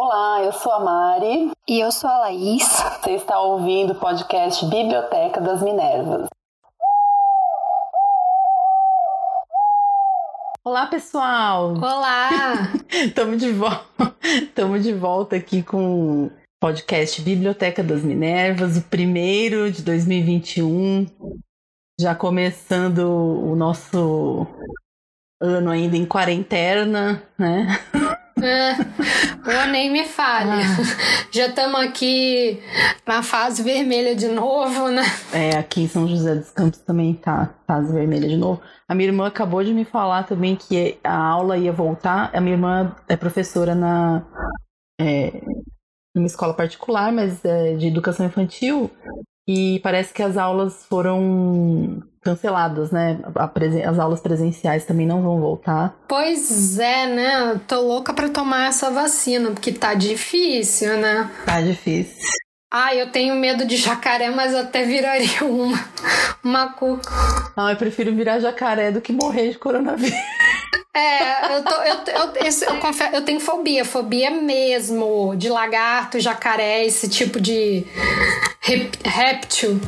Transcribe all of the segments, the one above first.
Olá, eu sou a Mari. E eu sou a Laís. Você está ouvindo o podcast Biblioteca das Minervas. Olá, pessoal! Olá! Estamos de, vo de volta aqui com o podcast Biblioteca das Minervas, o primeiro de 2021. Já começando o nosso ano ainda em quarentena, né? É, nem me fale. Ah. Já estamos aqui na fase vermelha de novo, né? É, aqui em São José dos Campos também tá fase vermelha de novo. A minha irmã acabou de me falar também que a aula ia voltar. A minha irmã é professora na é, numa escola particular, mas é de educação infantil. E parece que as aulas foram canceladas, né? As aulas presenciais também não vão voltar. Pois é, né? Tô louca para tomar essa vacina, porque tá difícil, né? Tá difícil. Ah, eu tenho medo de jacaré, mas até viraria uma, uma cuca. Não, eu prefiro virar jacaré do que morrer de coronavírus. É, eu, tô, eu, eu, eu, eu, confesso, eu tenho fobia, fobia mesmo de lagarto, jacaré, esse tipo de réptil.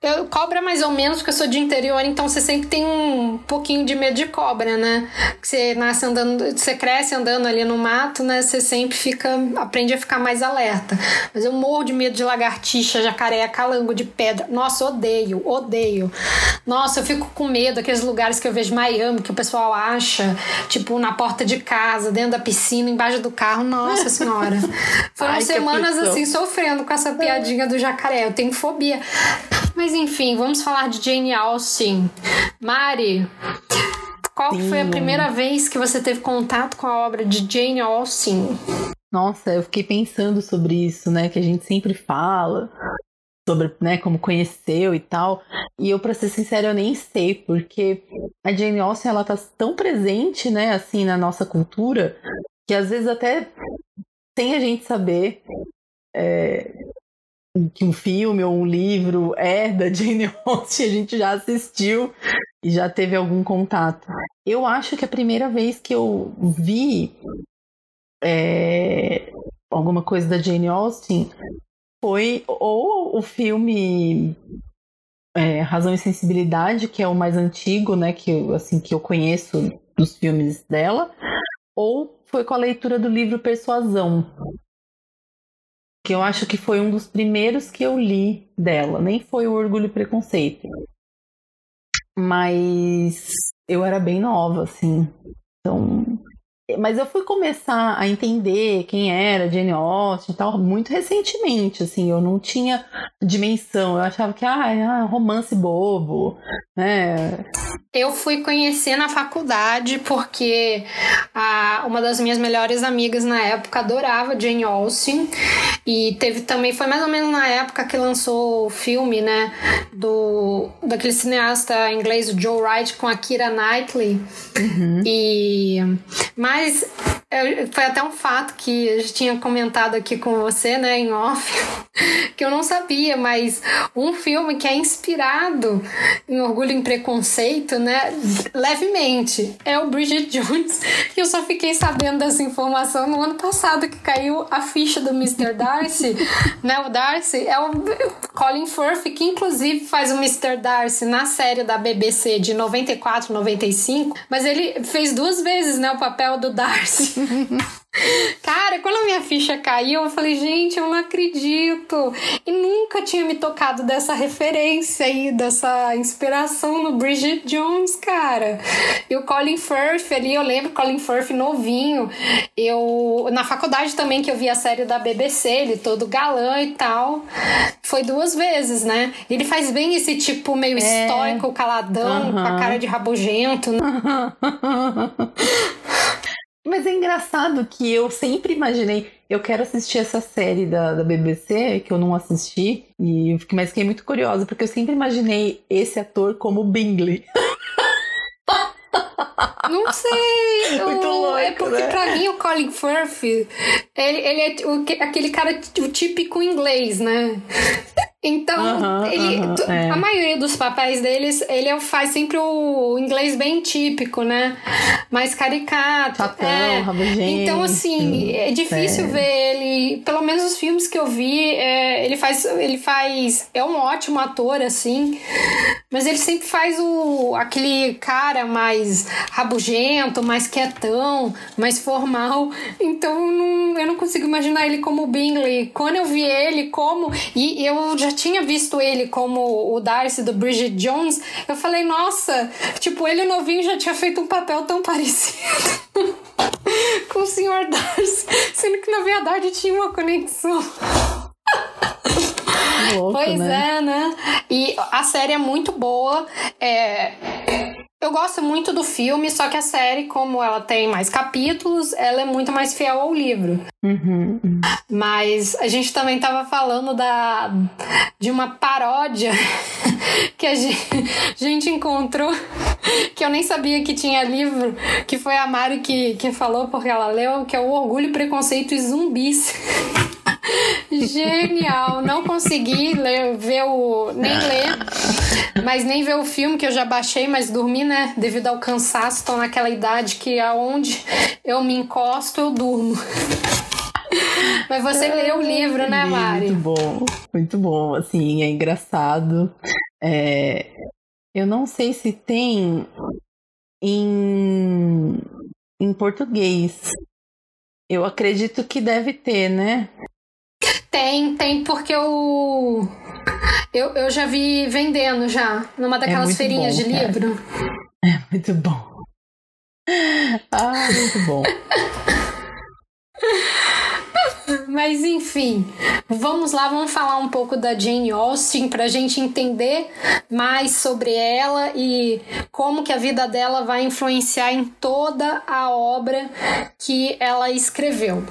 Eu, cobra mais ou menos, porque eu sou de interior, então você sempre tem um pouquinho de medo de cobra, né? Você nasce andando, você cresce andando ali no mato, né? Você sempre fica, aprende a ficar mais alerta. Mas eu morro de medo de lagartixa, jacaré, calango de pedra. Nossa, odeio, odeio. Nossa, eu fico com medo daqueles lugares que eu vejo Miami, que o pessoal acha, tipo, na porta de casa, dentro da piscina, embaixo do carro. Nossa senhora. Foram Ai, semanas assim, sofrendo com essa piadinha do jacaré. Eu tenho fobia. Mas enfim, vamos falar de Jane Austen. Mari, qual Sim. foi a primeira vez que você teve contato com a obra de Jane Austen? Nossa, eu fiquei pensando sobre isso, né? Que a gente sempre fala sobre, né, como conheceu e tal. E eu, para ser sincera, eu nem sei, porque a Jane Austen, ela tá tão presente, né, assim, na nossa cultura, que às vezes até sem a gente saber, é, que um filme ou um livro é da Jane Austen, a gente já assistiu e já teve algum contato. Eu acho que a primeira vez que eu vi é, alguma coisa da Jane Austen foi ou o filme é, Razão e Sensibilidade, que é o mais antigo, né, que eu, assim que eu conheço dos filmes dela, ou foi com a leitura do livro Persuasão, que eu acho que foi um dos primeiros que eu li dela, nem foi o Orgulho e Preconceito. Mas eu era bem nova, assim. Então, mas eu fui começar a entender quem era Jane Austen e tal muito recentemente, assim, eu não tinha dimensão, eu achava que, ah, romance bobo, né? Eu fui conhecer na faculdade porque a, uma das minhas melhores amigas na época adorava Jane Austen e teve também, foi mais ou menos na época que lançou o filme, né, do, daquele cineasta inglês, Joe Wright, com a Kira Knightley, uhum. e... Mas mas foi até um fato que gente tinha comentado aqui com você, né, em off, que eu não sabia, mas um filme que é inspirado em Orgulho e Preconceito, né, levemente, é o Bridget Jones. E eu só fiquei sabendo dessa informação no ano passado que caiu a ficha do Mr. Darcy, né, o Darcy é o Colin Firth, que inclusive faz o Mr. Darcy na série da BBC de 94, 95, mas ele fez duas vezes, né, o papel do Darcy. Cara, quando a minha ficha caiu, eu falei, gente, eu não acredito. E nunca tinha me tocado dessa referência aí, dessa inspiração no Bridget Jones, cara. E o Colin Firth ali, eu lembro Colin Firth novinho. Eu, na faculdade também, que eu vi a série da BBC, ele todo galã e tal. Foi duas vezes, né? Ele faz bem esse tipo meio é. estoico, caladão, com a cara de rabugento. Né? Mas é engraçado que eu sempre imaginei, eu quero assistir essa série da, da BBC, que eu não assisti, e mas fiquei muito curiosa, porque eu sempre imaginei esse ator como Bingley. Não sei. Muito o, louco, é porque né? pra mim o Colin Firth, ele, ele é o, aquele cara o típico inglês, né? Então, ele, é. a maioria dos papéis deles, ele faz sempre o inglês bem típico, né? Mais caricato. Chatão, é. Então, assim, é difícil é. ver ele. Pelo menos os filmes que eu vi, é, ele faz. Ele faz. É um ótimo ator, assim. Mas ele sempre faz o aquele cara mais rabugento, mais quietão, mais formal. Então eu não, eu não consigo imaginar ele como o Bingley. Quando eu vi ele como. E eu já tinha visto ele como o Darcy do Bridget Jones, eu falei, nossa, tipo, ele novinho já tinha feito um papel tão parecido com o Sr. Darcy, sendo que na verdade tinha uma conexão. Louco, pois né? é, né? E a série é muito boa. É, eu gosto muito do filme, só que a série, como ela tem mais capítulos, ela é muito mais fiel ao livro. Uhum, uhum. Mas a gente também tava falando da, de uma paródia que a gente, a gente encontrou, que eu nem sabia que tinha livro, que foi a Mari que, que falou porque ela leu, que é o Orgulho, Preconceito e Zumbis. Genial! Não consegui ler, ver o. nem ler, mas nem ver o filme que eu já baixei, mas dormi, né? Devido ao cansaço, estou naquela idade que aonde eu me encosto, eu durmo. Mas você é, leu o livro, né, Mari? Muito bom, muito bom. Assim, é engraçado. É... Eu não sei se tem em, em português. Eu acredito que deve ter, né? Tem, tem, porque eu, eu, eu já vi vendendo já, numa daquelas é feirinhas bom, de cara. livro. É muito bom. Ah, muito bom. Mas enfim, vamos lá, vamos falar um pouco da Jane Austen para a gente entender mais sobre ela e como que a vida dela vai influenciar em toda a obra que ela escreveu.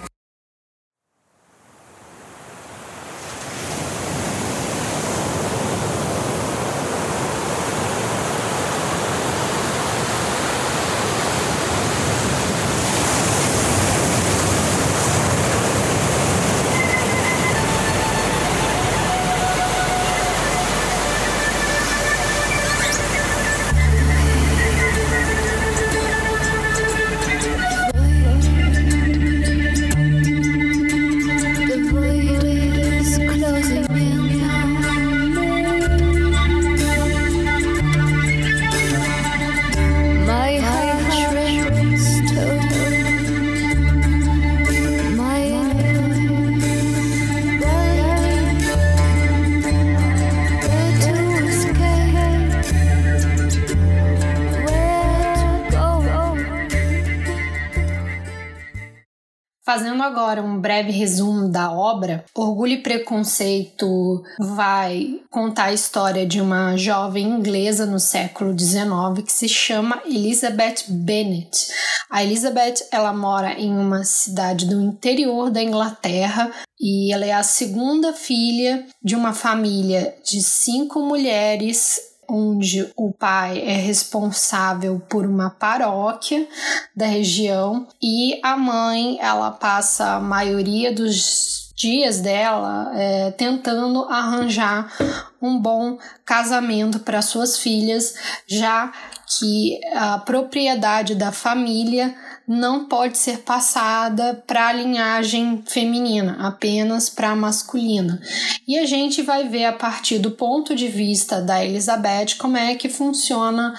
Fazendo agora um breve resumo da obra, Orgulho e Preconceito vai contar a história de uma jovem inglesa no século XIX que se chama Elizabeth Bennet. A Elizabeth ela mora em uma cidade do interior da Inglaterra e ela é a segunda filha de uma família de cinco mulheres onde o pai é responsável por uma paróquia da região e a mãe ela passa a maioria dos dias dela é, tentando arranjar um bom casamento para suas filhas, já que a propriedade da família não pode ser passada para a linhagem feminina, apenas para a masculina. E a gente vai ver a partir do ponto de vista da Elizabeth como é que funciona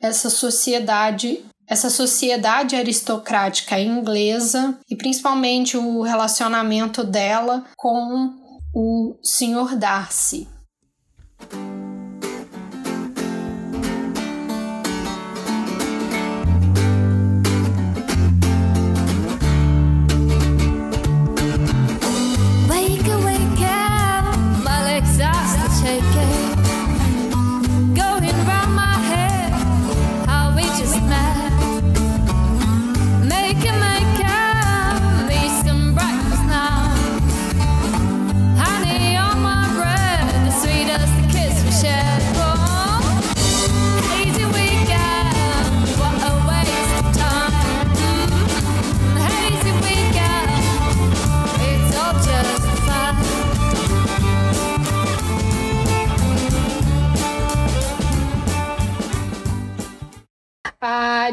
essa sociedade essa sociedade aristocrática inglesa e principalmente o relacionamento dela com o Sr. Darcy.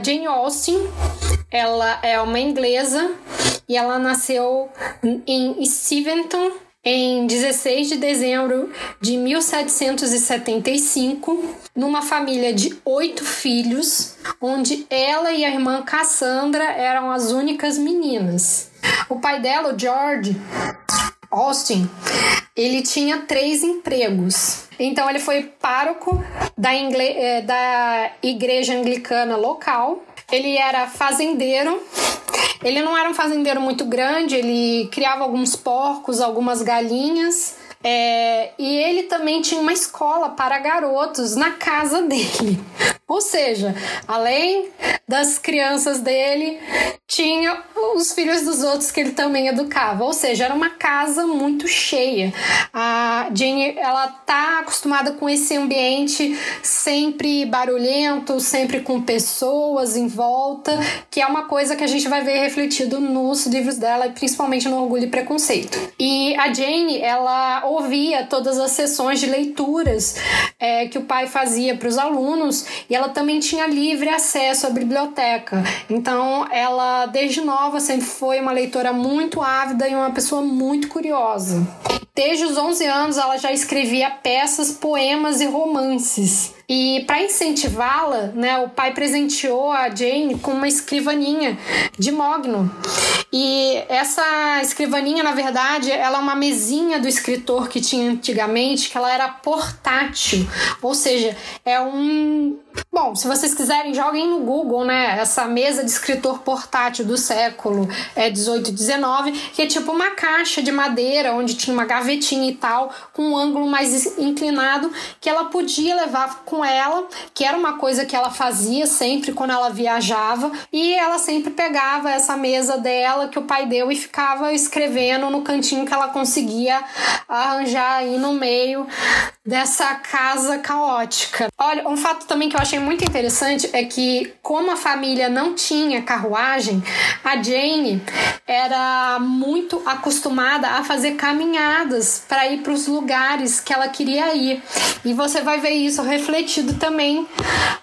Jane Austen, ela é uma inglesa e ela nasceu em Steventon, em 16 de dezembro de 1775, numa família de oito filhos, onde ela e a irmã Cassandra eram as únicas meninas. O pai dela, o George Austin, ele tinha três empregos. Então ele foi pároco da, eh, da igreja anglicana local. Ele era fazendeiro ele não era um fazendeiro muito grande, ele criava alguns porcos, algumas galinhas. É, e ele também tinha uma escola para garotos na casa dele. Ou seja, além das crianças dele, tinha os filhos dos outros que ele também educava. Ou seja, era uma casa muito cheia. A Jane, ela tá acostumada com esse ambiente sempre barulhento, sempre com pessoas em volta, que é uma coisa que a gente vai ver refletido nos livros dela, principalmente no Orgulho e Preconceito. E a Jane, ela ouvia todas as sessões de leituras é, que o pai fazia para os alunos e ela também tinha livre acesso à biblioteca. Então, ela, desde nova, sempre foi uma leitora muito ávida e uma pessoa muito curiosa. Desde os 11 anos, ela já escrevia peças, poemas e romances. E para incentivá-la, né, o pai presenteou a Jane com uma escrivaninha de mogno. E essa escrivaninha, na verdade, ela é uma mesinha do escritor que tinha antigamente, que ela era portátil. Ou seja, é um. Bom, se vocês quiserem, joguem no Google, né? Essa mesa de escritor portátil do século é, 18 e 19, que é tipo uma caixa de madeira onde tinha uma gavetinha e tal, com um ângulo mais inclinado, que ela podia levar com ela, que era uma coisa que ela fazia sempre quando ela viajava, e ela sempre pegava essa mesa dela que o pai deu e ficava escrevendo no cantinho que ela conseguia arranjar aí no meio dessa casa caótica. Olha, um fato também que eu achei muito interessante é que, como a família não tinha carruagem, a Jane era muito acostumada a fazer caminhadas para ir para os lugares que ela queria ir. E você vai ver isso refletido também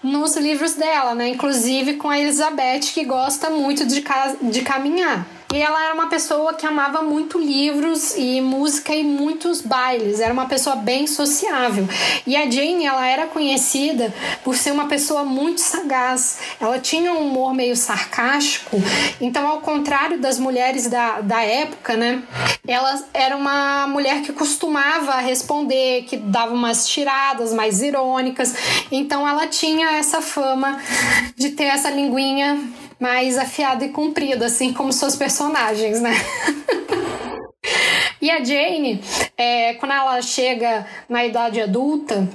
nos livros dela, né? Inclusive com a Elizabeth, que gosta muito de, de caminhar. E ela era uma pessoa que amava muito livros e música e muitos bailes. Era uma pessoa bem sociável. E a Jane, ela era conhecida por ser uma pessoa muito sagaz. Ela tinha um humor meio sarcástico. Então, ao contrário das mulheres da, da época, né? Ela era uma mulher que costumava responder, que dava umas tiradas mais irônicas. Então, ela tinha essa fama de ter essa linguinha mais afiada e comprida, assim como seus personagens, né? E a Jane, é, quando ela chega na idade adulta,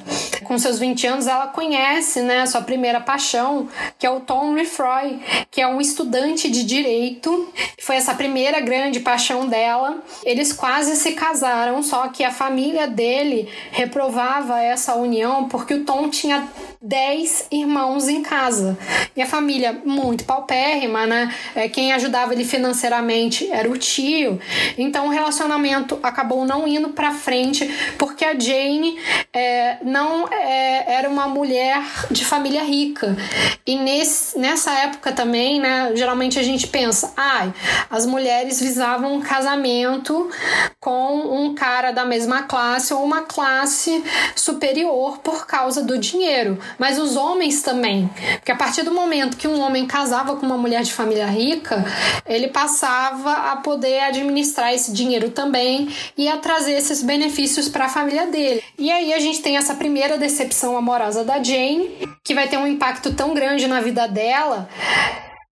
com seus 20 anos, ela conhece né, a sua primeira paixão, que é o Tom Lefroy, que é um estudante de direito. Foi essa primeira grande paixão dela. Eles quase se casaram, só que a família dele reprovava essa união porque o Tom tinha 10 irmãos em casa. E a família muito paupérrima, né? É, quem ajudava ele financeiramente era o tio. Então o relacionamento acabou não indo para frente porque a Jane é, não é, era uma mulher de família rica. E nesse, nessa época também, né? Geralmente a gente pensa, ai, ah, as mulheres visavam um casamento com um cara da mesma classe ou uma classe superior por causa do dinheiro mas os homens também. Porque a partir do momento que um homem casava com uma mulher de família rica, ele passava a poder administrar esse dinheiro também e a trazer esses benefícios para a família dele. E aí a gente tem essa primeira decepção amorosa da Jane, que vai ter um impacto tão grande na vida dela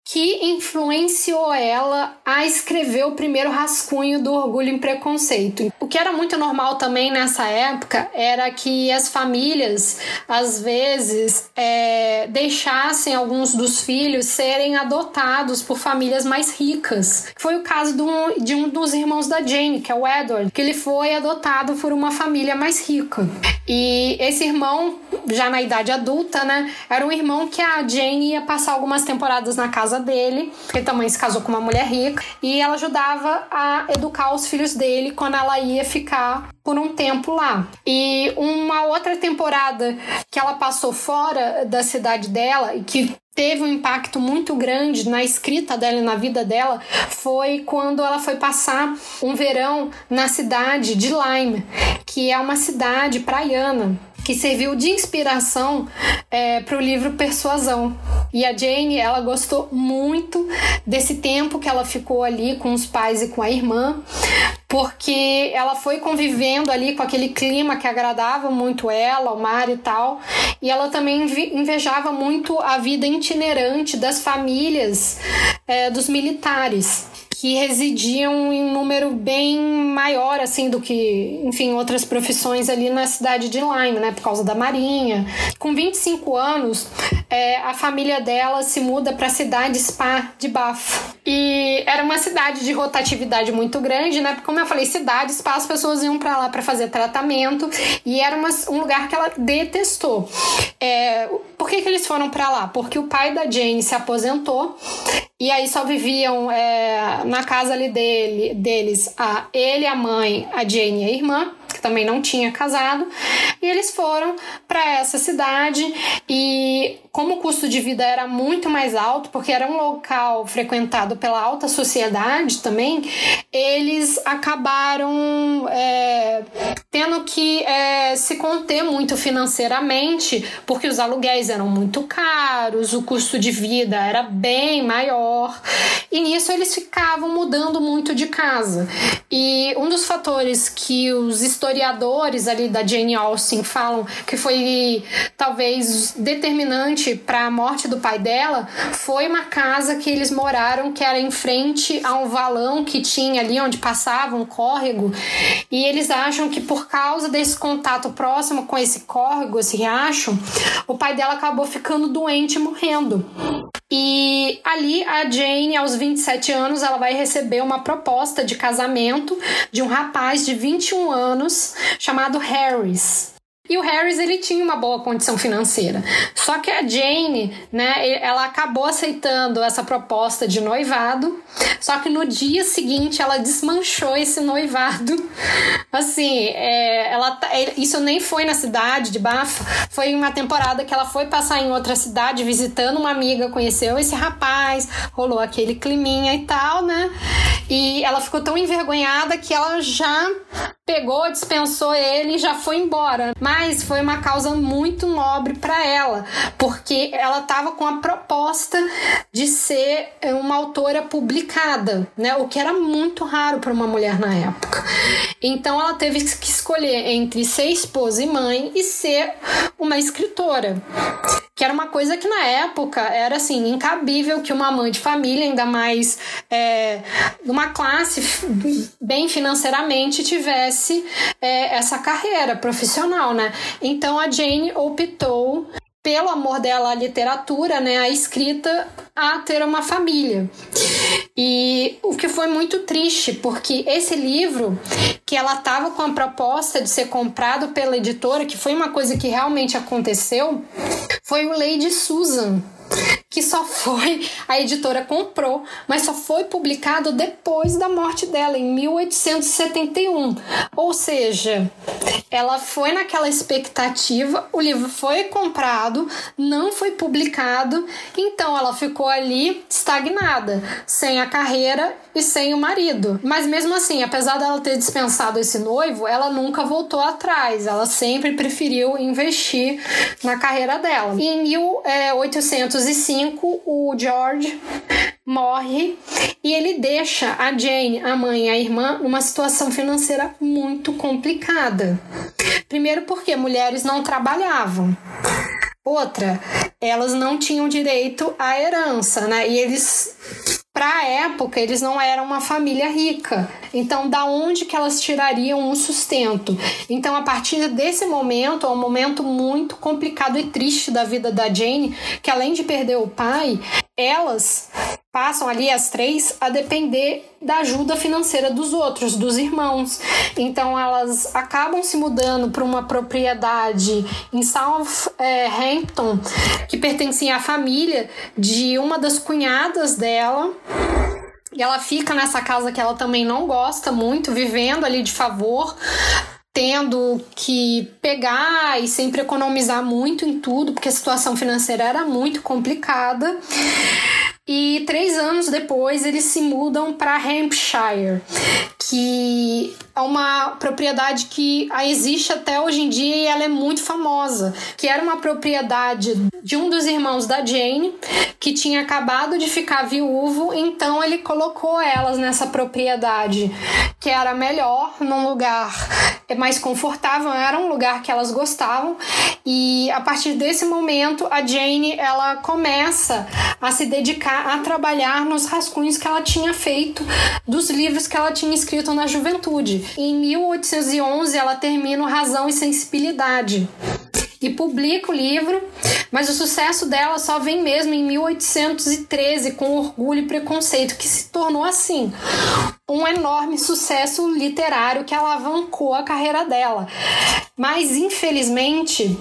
que influenciou ela a escrever o primeiro rascunho do Orgulho e Preconceito. O que era muito normal também nessa época era que as famílias, às vezes, é, deixassem alguns dos filhos serem adotados por famílias mais ricas. Foi o caso de um dos irmãos da Jane, que é o Edward, que ele foi adotado por uma família mais rica. E esse irmão, já na idade adulta, né, era um irmão que a Jane ia passar algumas temporadas na casa casa dele, ele também se casou com uma mulher rica, e ela ajudava a educar os filhos dele quando ela ia ficar por um tempo lá. E uma outra temporada que ela passou fora da cidade dela e que teve um impacto muito grande na escrita dela e na vida dela foi quando ela foi passar um verão na cidade de Lyme, que é uma cidade praiana que serviu de inspiração é, para o livro Persuasão. E a Jane, ela gostou muito desse tempo que ela ficou ali com os pais e com a irmã, porque ela foi convivendo ali com aquele clima que agradava muito ela, o mar e tal, e ela também invejava muito a vida itinerante das famílias é, dos militares que residiam em número bem maior assim do que, enfim, outras profissões ali na cidade de Lyme, né, por causa da marinha. Com 25 anos, é, a família dela se muda para a cidade Spa de Bafo. E era uma cidade de rotatividade muito grande, né? Porque, como eu falei, cidade, Spa, as pessoas iam para lá para fazer tratamento e era uma, um lugar que ela detestou. É, por que, que eles foram para lá? Porque o pai da Jane se aposentou e aí só viviam é, na casa ali dele, deles, a, ele, a mãe, a Jane e a irmã que também não tinha casado, e eles foram para essa cidade e como o custo de vida era muito mais alto, porque era um local frequentado pela alta sociedade também, eles acabaram é, tendo que é, se conter muito financeiramente, porque os aluguéis eram muito caros, o custo de vida era bem maior, e nisso eles ficavam mudando muito de casa. E um dos fatores que os historiadores ali da Jane Austen falam que foi talvez determinante para a morte do pai dela foi uma casa que eles moraram que era em frente a um valão que tinha ali onde passava um córrego e eles acham que por causa desse contato próximo com esse córrego, esse riacho, o pai dela acabou ficando doente e morrendo. E ali a Jane, aos 27 anos, ela vai receber uma proposta de casamento de um rapaz de 21 anos chamado Harris. E o Harris ele tinha uma boa condição financeira. Só que a Jane, né, ela acabou aceitando essa proposta de noivado. Só que no dia seguinte ela desmanchou esse noivado. Assim, é, ela tá, é, isso nem foi na cidade de Bafa. Foi uma temporada que ela foi passar em outra cidade visitando uma amiga, conheceu esse rapaz, rolou aquele climinha e tal, né? E ela ficou tão envergonhada que ela já pegou, dispensou ele e já foi embora. Mas foi uma causa muito nobre para ela, porque ela estava com a proposta de ser uma autora publicada, né? O que era muito raro para uma mulher na época. Então ela teve que escolher entre ser esposa e mãe e ser uma escritora que era uma coisa que na época era assim incabível que uma mãe de família ainda mais é, uma classe bem financeiramente tivesse é, essa carreira profissional né então a Jane optou pelo amor dela à literatura, né, à escrita, a ter uma família. E o que foi muito triste, porque esse livro, que ela estava com a proposta de ser comprado pela editora, que foi uma coisa que realmente aconteceu, foi o Lady Susan, que só foi a editora comprou, mas só foi publicado depois da morte dela em 1871. Ou seja, ela foi naquela expectativa, o livro foi comprado, não foi publicado, então ela ficou ali estagnada, sem a carreira e sem o marido. Mas mesmo assim, apesar dela ter dispensado esse noivo, ela nunca voltou atrás, ela sempre preferiu investir na carreira dela. E em 1805 5, o George morre e ele deixa a Jane, a mãe e a irmã, numa situação financeira muito complicada. Primeiro, porque mulheres não trabalhavam. Outra, elas não tinham direito à herança, né? E eles para a época, eles não eram uma família rica. Então, da onde que elas tirariam um sustento? Então, a partir desse momento, é um momento muito complicado e triste da vida da Jane, que além de perder o pai, elas passam ali as três a depender da ajuda financeira dos outros, dos irmãos. Então elas acabam se mudando para uma propriedade em Southampton que pertencia à família de uma das cunhadas dela. E ela fica nessa casa que ela também não gosta muito, vivendo ali de favor, tendo que pegar e sempre economizar muito em tudo, porque a situação financeira era muito complicada. E três anos depois eles se mudam para Hampshire, que é uma propriedade que existe até hoje em dia e ela é muito famosa, que era uma propriedade de um dos irmãos da Jane, que tinha acabado de ficar viúvo, então ele colocou elas nessa propriedade, que era melhor, num lugar mais confortável, era um lugar que elas gostavam, e a partir desse momento a Jane ela começa a se dedicar a trabalhar nos rascunhos que ela tinha feito dos livros que ela tinha escrito na juventude. Em 1811 ela termina Razão e Sensibilidade e publica o livro, mas o sucesso dela só vem mesmo em 1813 com Orgulho e Preconceito, que se tornou assim um enorme sucesso literário que alavancou a carreira dela. Mas infelizmente,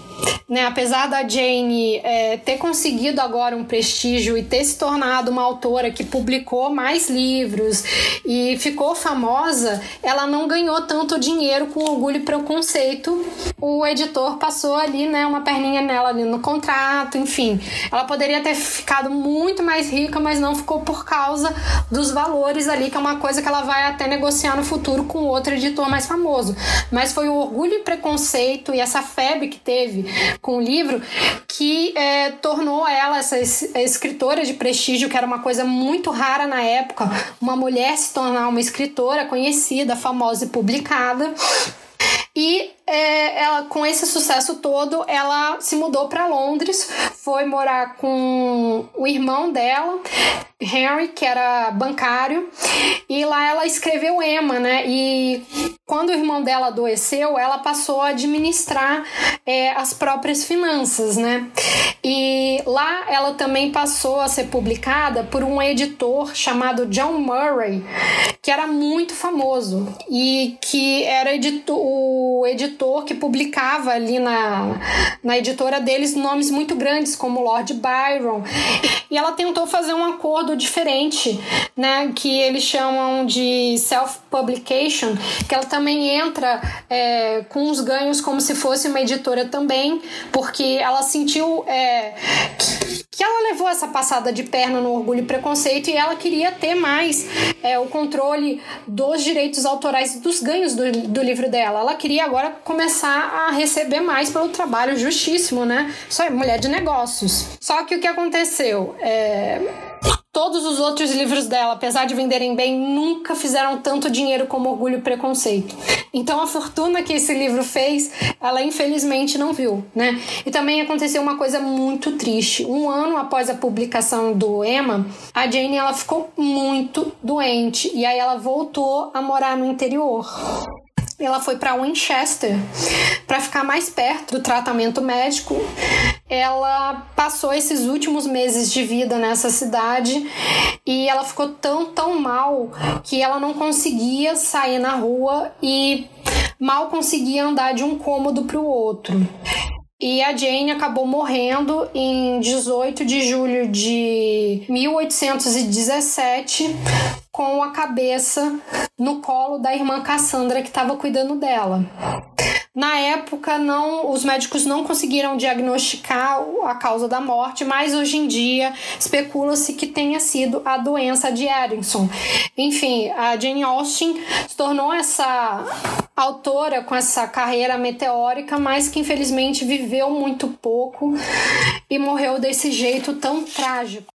né, apesar da Jane é, ter conseguido agora um prestígio e ter se tornado uma autora que publicou mais livros e ficou famosa, ela não ganhou tanto dinheiro com Orgulho e Preconceito. O editor passou ali, né, uma perninha nela ali no contrato, enfim. Ela poderia ter ficado muito mais rica, mas não ficou por causa dos valores ali, que é uma coisa que ela vai até negociar no futuro com outro editor mais famoso. Mas foi o orgulho e preconceito e essa febre que teve com o livro que é, tornou ela essa escritora de prestígio, que era uma coisa muito rara na época, uma mulher se tornar uma escritora conhecida, famosa e publicada. E é, ela, com esse sucesso todo, ela se mudou para Londres, foi morar com o irmão dela, Henry, que era bancário, e lá ela escreveu Emma, né? E quando o irmão dela adoeceu, ela passou a administrar é, as próprias finanças, né? E lá ela também passou a ser publicada por um editor chamado John Murray, que era muito famoso e que era editor, o editor que publicava ali na, na editora deles nomes muito grandes, como Lord Byron. E ela tentou fazer um acordo diferente, né? Que eles chamam de self-publication, que ela também entra é, com os ganhos como se fosse uma editora também, porque ela sentiu é, que, que ela levou essa passada de perna no orgulho e preconceito e ela queria ter mais é, o controle dos direitos autorais dos ganhos do, do livro dela. Ela queria agora começar a receber mais pelo trabalho justíssimo, né? Só é mulher de negócios. Só que o que aconteceu? É Todos os outros livros dela, apesar de venderem bem, nunca fizeram tanto dinheiro como Orgulho e Preconceito. Então a fortuna que esse livro fez, ela infelizmente não viu, né? E também aconteceu uma coisa muito triste. Um ano após a publicação do Emma, a Jane ela ficou muito doente e aí ela voltou a morar no interior ela foi para Winchester para ficar mais perto do tratamento médico. Ela passou esses últimos meses de vida nessa cidade e ela ficou tão, tão mal que ela não conseguia sair na rua e mal conseguia andar de um cômodo para o outro. E a Jane acabou morrendo em 18 de julho de 1817 com a cabeça no colo da irmã Cassandra que estava cuidando dela. Na época, não, os médicos não conseguiram diagnosticar a causa da morte, mas hoje em dia especula-se que tenha sido a doença de Addison. Enfim, a Jane Austen se tornou essa autora com essa carreira meteórica, mas que infelizmente viveu muito pouco e morreu desse jeito tão trágico.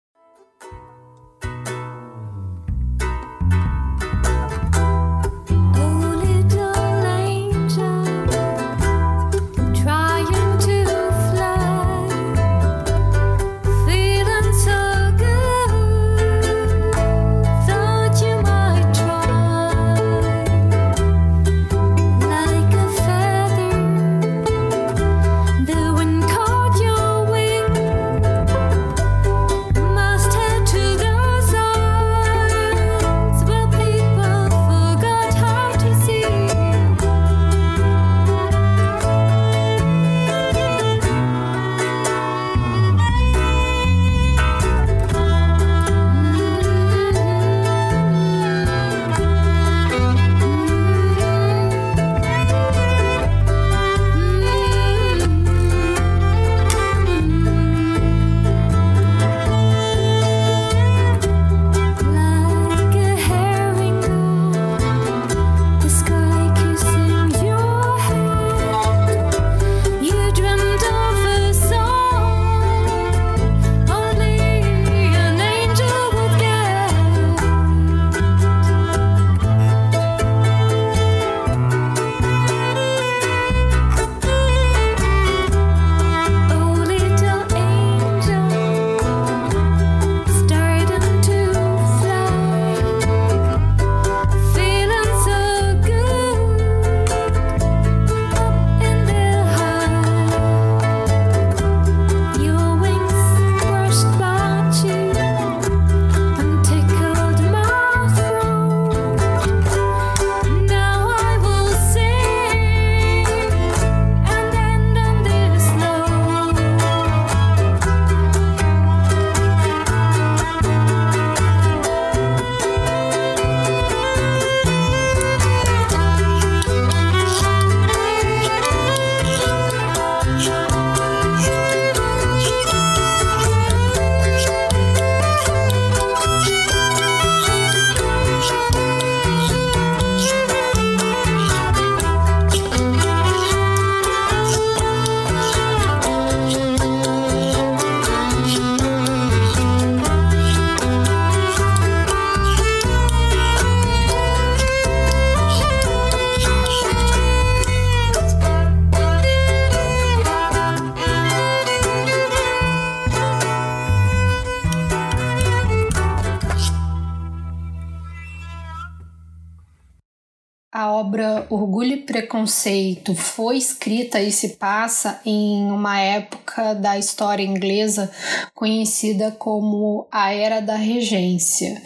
Preconceito foi escrita e se passa em uma época da história inglesa conhecida como a Era da Regência.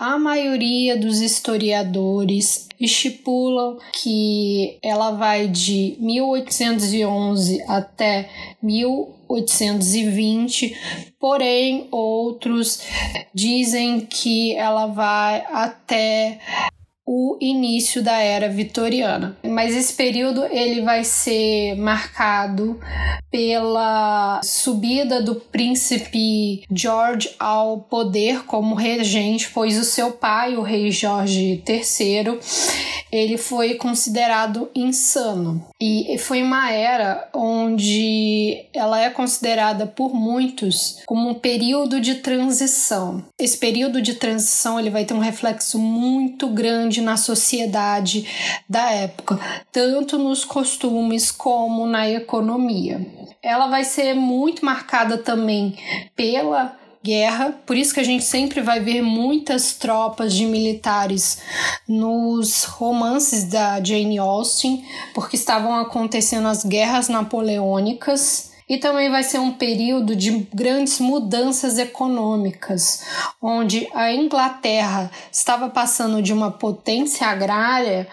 A maioria dos historiadores estipulam que ela vai de 1811 até 1820, porém outros dizem que ela vai até o início da era vitoriana. Mas esse período ele vai ser marcado pela subida do príncipe George ao poder como regente, pois o seu pai, o rei Jorge III, ele foi considerado insano. E foi uma era onde ela é considerada por muitos como um período de transição. Esse período de transição ele vai ter um reflexo muito grande na sociedade da época, tanto nos costumes como na economia. Ela vai ser muito marcada também pela guerra, por isso que a gente sempre vai ver muitas tropas de militares nos romances da Jane Austen, porque estavam acontecendo as guerras napoleônicas e também vai ser um período de grandes mudanças econômicas, onde a Inglaterra estava passando de uma potência agrária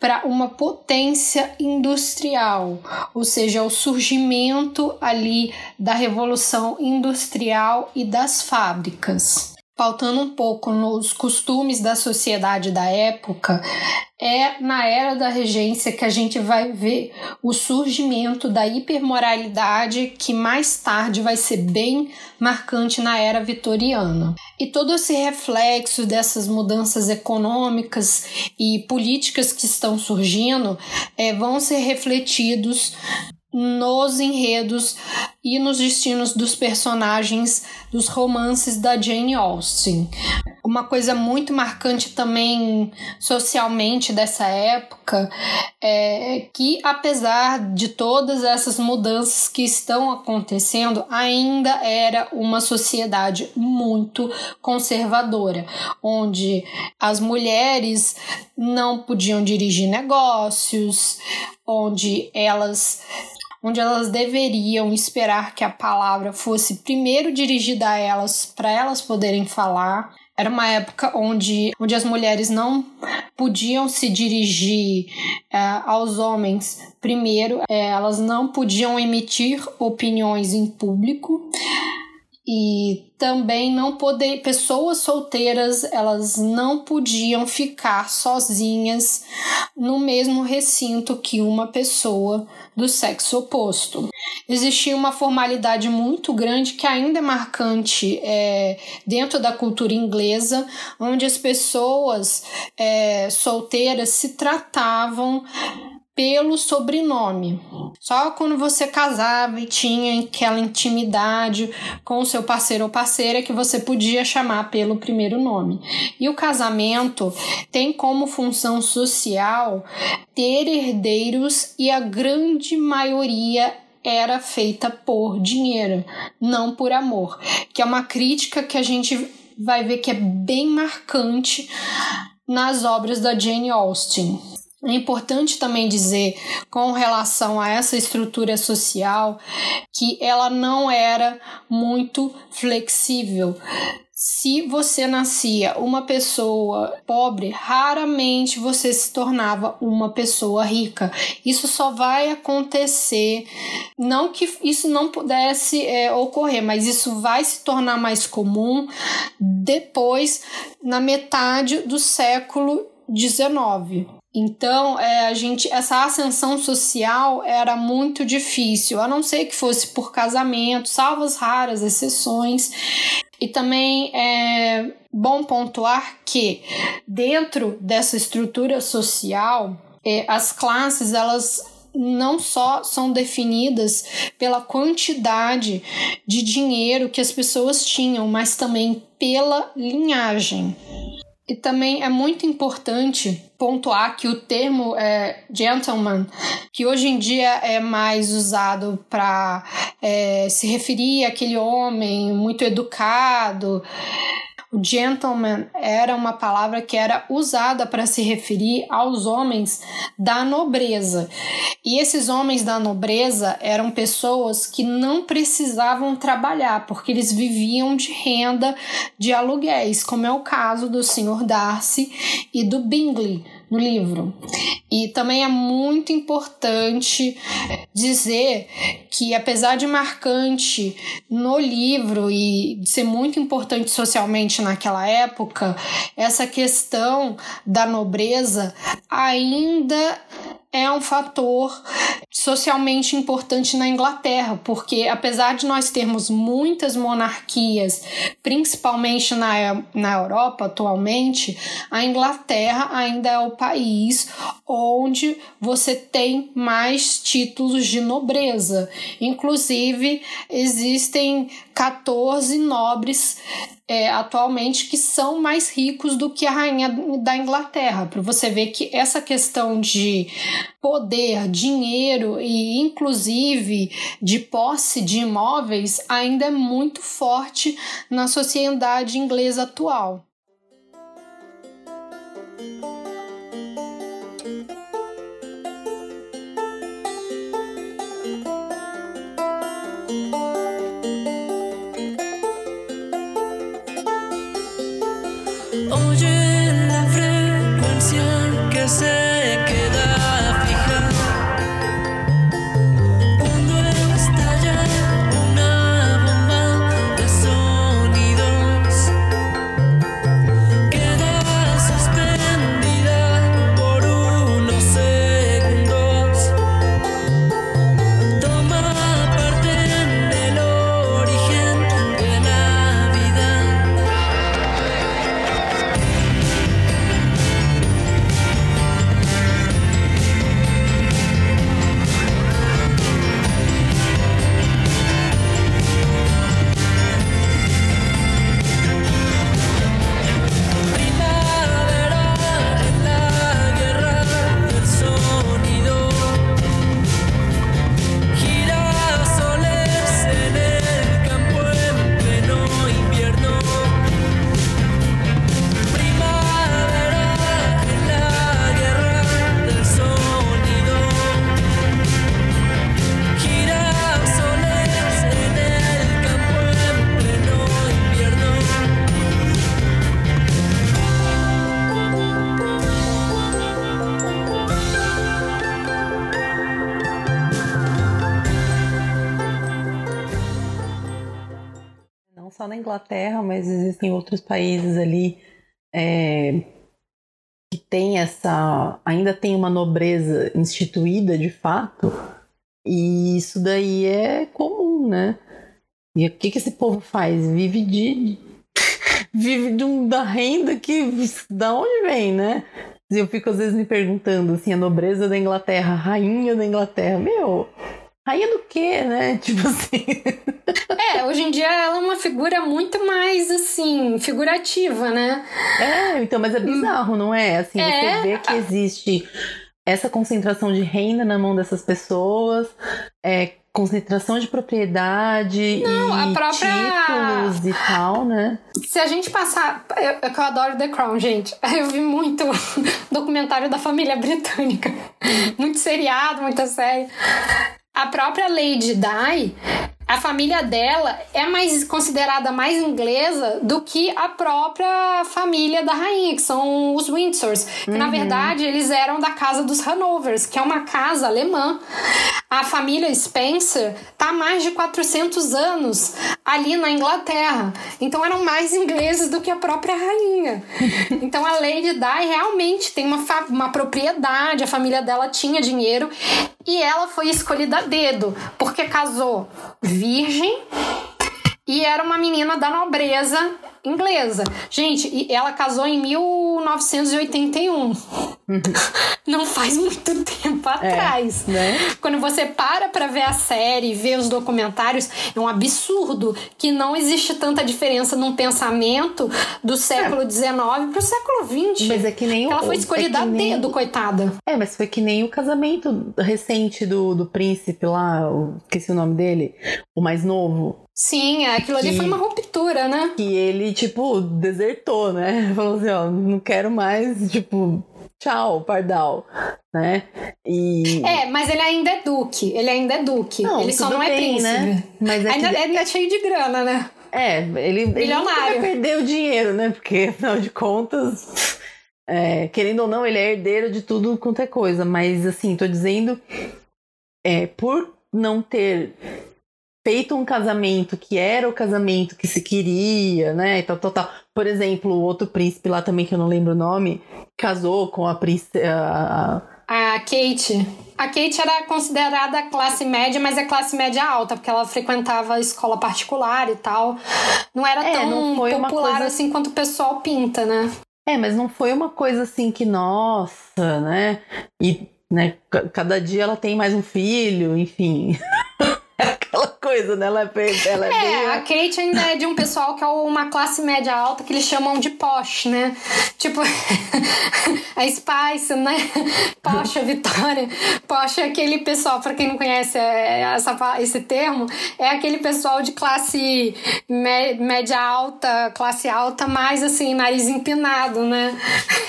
para uma potência industrial, ou seja, o surgimento ali da revolução industrial e das fábricas pautando um pouco nos costumes da sociedade da época, é na era da regência que a gente vai ver o surgimento da hipermoralidade que mais tarde vai ser bem marcante na era vitoriana. E todo esse reflexo dessas mudanças econômicas e políticas que estão surgindo é, vão ser refletidos nos enredos e nos destinos dos personagens dos romances da Jane Austen. Uma coisa muito marcante também socialmente dessa época é que, apesar de todas essas mudanças que estão acontecendo, ainda era uma sociedade muito conservadora, onde as mulheres não podiam dirigir negócios, onde elas onde elas deveriam esperar que a palavra fosse primeiro dirigida a elas para elas poderem falar. Era uma época onde, onde as mulheres não podiam se dirigir é, aos homens primeiro, é, elas não podiam emitir opiniões em público e também não poder pessoas solteiras elas não podiam ficar sozinhas no mesmo recinto que uma pessoa do sexo oposto. Existia uma formalidade muito grande que ainda é marcante é, dentro da cultura inglesa, onde as pessoas é, solteiras se tratavam pelo sobrenome. Só quando você casava e tinha aquela intimidade com o seu parceiro ou parceira que você podia chamar pelo primeiro nome. E o casamento tem como função social ter herdeiros e a grande maioria era feita por dinheiro, não por amor, que é uma crítica que a gente vai ver que é bem marcante nas obras da Jane Austen. É importante também dizer, com relação a essa estrutura social, que ela não era muito flexível. Se você nascia uma pessoa pobre, raramente você se tornava uma pessoa rica. Isso só vai acontecer, não que isso não pudesse é, ocorrer, mas isso vai se tornar mais comum depois, na metade do século XIX. Então, é, a gente, essa ascensão social era muito difícil, a não ser que fosse por casamento, salvo as raras exceções. E também é bom pontuar que dentro dessa estrutura social, é, as classes elas não só são definidas pela quantidade de dinheiro que as pessoas tinham, mas também pela linhagem. E também é muito importante pontuar que o termo é, gentleman, que hoje em dia é mais usado para é, se referir àquele homem muito educado, o gentleman era uma palavra que era usada para se referir aos homens da nobreza. E esses homens da nobreza eram pessoas que não precisavam trabalhar, porque eles viviam de renda de aluguéis, como é o caso do Sr. Darcy e do Bingley no livro. E também é muito importante dizer que, apesar de marcante no livro e ser muito importante socialmente naquela época, essa questão da nobreza ainda é um fator socialmente importante na Inglaterra, porque apesar de nós termos muitas monarquias, principalmente na, na Europa atualmente, a Inglaterra ainda é o país onde você tem mais títulos de nobreza. Inclusive, existem 14 nobres é, atualmente que são mais ricos do que a rainha da Inglaterra, para você ver que essa questão de poder, dinheiro e inclusive de posse de imóveis ainda é muito forte na sociedade inglesa atual. Existem outros países ali é, que tem essa. ainda tem uma nobreza instituída de fato, e isso daí é comum, né? E o que, que esse povo faz? Vive de. vive de um, da renda que. da onde vem, né? Eu fico às vezes me perguntando assim, a nobreza da Inglaterra, a rainha da Inglaterra, meu, Rainha do quê, né? Tipo assim. É, hoje em dia ela é uma figura muito mais, assim, figurativa, né? É, então, mas é bizarro, não é? Assim, é, você vê que existe essa concentração de renda na mão dessas pessoas, é, concentração de propriedade não, e própria... títulos e tal, né? Se a gente passar. Eu, eu adoro The Crown, gente. Eu vi muito documentário da família britânica. Muito seriado, muita série a própria Lady Di a família dela é mais considerada mais inglesa do que a própria família da rainha, que são os Windsors, que uhum. na verdade eles eram da casa dos Hanovers, que é uma casa alemã. A família Spencer tá há mais de 400 anos ali na Inglaterra. Então eram mais ingleses do que a própria rainha. Então a Lady Di realmente tem uma, uma propriedade, a família dela tinha dinheiro e ela foi escolhida a dedo, porque casou virgem e era uma menina da nobreza inglesa. Gente, ela casou em 1981. Uhum. Não faz muito tempo atrás. É, né? Quando você para pra ver a série, ver os documentários, é um absurdo que não existe tanta diferença num pensamento do século XIX é. pro século XX. Mas é que nem o, Ela foi escolhida é a nem... dedo, coitada. É, mas foi que nem o casamento recente do, do príncipe lá, esqueci o nome dele, o mais novo Sim, aquilo ali Que- foi uma ruptura, né? que ele, tipo, desertou, né? Falou assim, ó, não quero mais, tipo, tchau, pardal, né? E... É, mas ele ainda é duque. Ele ainda é duque. Não, ele só não é bem, príncipe. né? Mas é Ainda que- ele é cheio de grana, né? É, ele, ele vai perder o dinheiro, né? Porque, afinal de contas, é, querendo ou não, ele é herdeiro de tudo quanto é coisa. Mas, assim, tô dizendo, é, por não ter feito um casamento que era o casamento que se queria, né? E tal, tal, tal. Por exemplo, o outro príncipe lá também, que eu não lembro o nome, casou com a princesa. A Kate. A Kate era considerada classe média, mas é classe média alta, porque ela frequentava escola particular e tal. Não era É, tão não popular coisa- assim quanto o pessoal pinta, né? É, mas não foi uma coisa assim que, nossa, né? E né, ca- cada dia ela tem mais um filho, enfim. É coisa, né? Ela é, ela é, É, bem- a Kate ainda é de um pessoal que é uma classe média alta que eles chamam de posh, né? Tipo, a Spice, né? Posh, a Vitória. Posh é aquele pessoal, pra quem não conhece é, essa, esse termo, é aquele pessoal de classe mé- média alta, classe alta, mais assim, nariz empinado, né?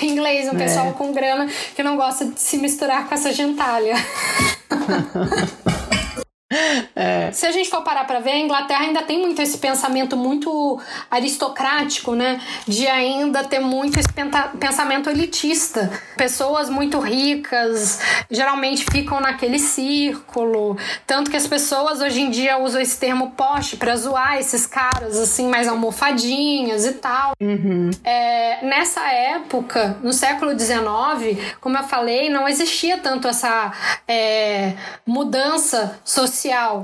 Em inglês, um pessoal com grana que não gosta de se misturar com essa gentalha. Se a gente for parar para ver, a Inglaterra ainda tem muito esse pensamento muito aristocrático, né? De ainda ter muito esse pensamento elitista. Pessoas muito ricas geralmente ficam naquele círculo. Tanto que as pessoas hoje em dia usam esse termo posh para zoar esses caras assim, mais almofadinhas e tal. É, nessa época, no século XIX, como eu falei, não existia tanto essa é, mudança social.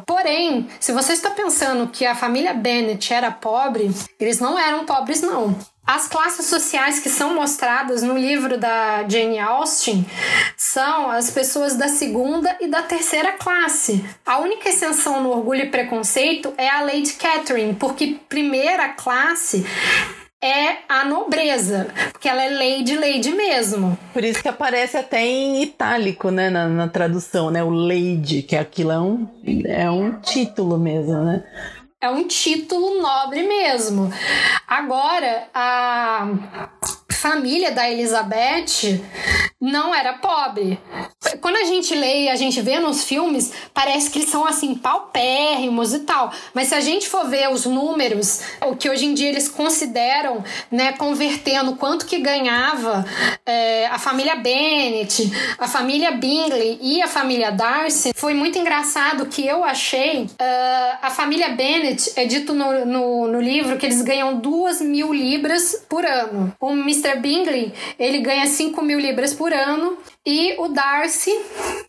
Porém, se você está pensando que a família Bennett era pobre, eles não eram pobres, não. As classes sociais que são mostradas no livro da Jane Austen são as pessoas da segunda e da terceira classe. A única exceção no Orgulho e Preconceito é a Lady Catherine, porque primeira classe é a nobreza, porque ela é lady, lady mesmo. Por isso que aparece até em itálico, né? Na, na tradução, né? O lady, que aquilo é um, é um título mesmo, né? É um título nobre mesmo. Agora, a família da Elizabeth não era pobre. Quando a gente lê e a gente vê nos filmes, parece que eles são assim, paupérrimos e tal. Mas se a gente for ver os números, o que hoje em dia eles consideram, né, convertendo quanto que ganhava é, a família Bennett, a família Bingley e a família Darcy, foi muito engraçado que eu achei. ah, a família Bennett é dito no, no, no livro que eles ganham duas mil libras por ano. O Mr. Bingley, ele ganha 5 mil libras por ano. E o Darcy,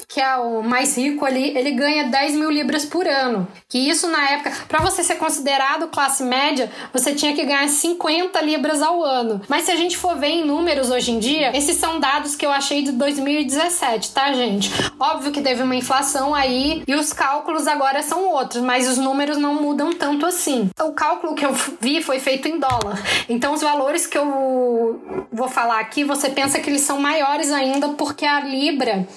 que é o mais rico ali, ele ganha 10 mil libras por ano. Que isso na época, para você ser considerado classe média, você tinha que ganhar 50 libras ao ano. Mas se a gente for ver em números hoje em dia, esses são dados que eu achei de 2017, tá, gente? Óbvio que teve uma inflação aí e os cálculos agora são outros, mas os números não mudam tanto assim. O cálculo que eu vi foi feito em dólar. Então os valores que eu vou falar aqui, você pensa que eles são maiores ainda porque a libra,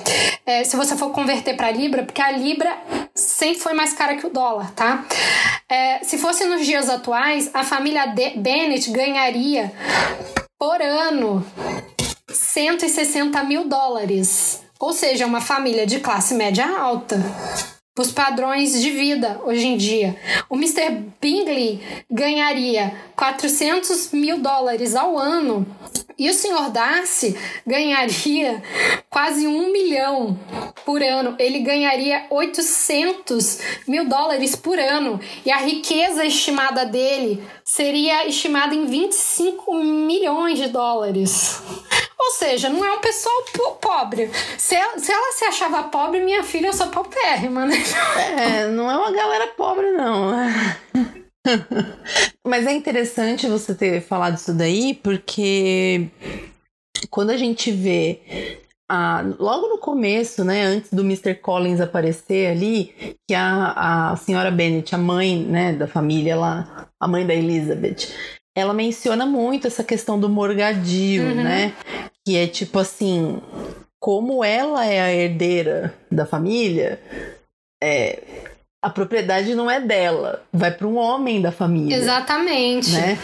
é, se você for converter para libra, porque a libra sempre foi mais cara que o dólar, tá? É, se fosse nos dias atuais, a família de Bennett ganharia por ano 160 mil dólares. Ou seja, uma família de classe média alta. Os padrões de vida hoje em dia. O Mr. Bingley ganharia 400 mil dólares ao ano e o Sr. Darcy ganharia quase um milhão por ano. Ele ganharia 800 mil dólares por ano e a riqueza estimada dele seria estimada em 25 milhões de dólares. Ou seja, não é um pessoal po- pobre. Se ela, se ela se achava pobre, minha filha, eu sou paupérrima, né? É, não é uma galera pobre, não. Mas é interessante você ter falado isso daí, porque quando a gente vê. a- logo no começo, né, antes do Mr. Collins aparecer ali, que a, a senhora Bennet, a mãe né, da família lá, a mãe da Elizabeth, ela menciona muito essa questão do morgadio, Uhum. né? Que é tipo assim, como ela é a herdeira da família, é, a propriedade não é dela, vai para um homem da família. Exatamente. Né?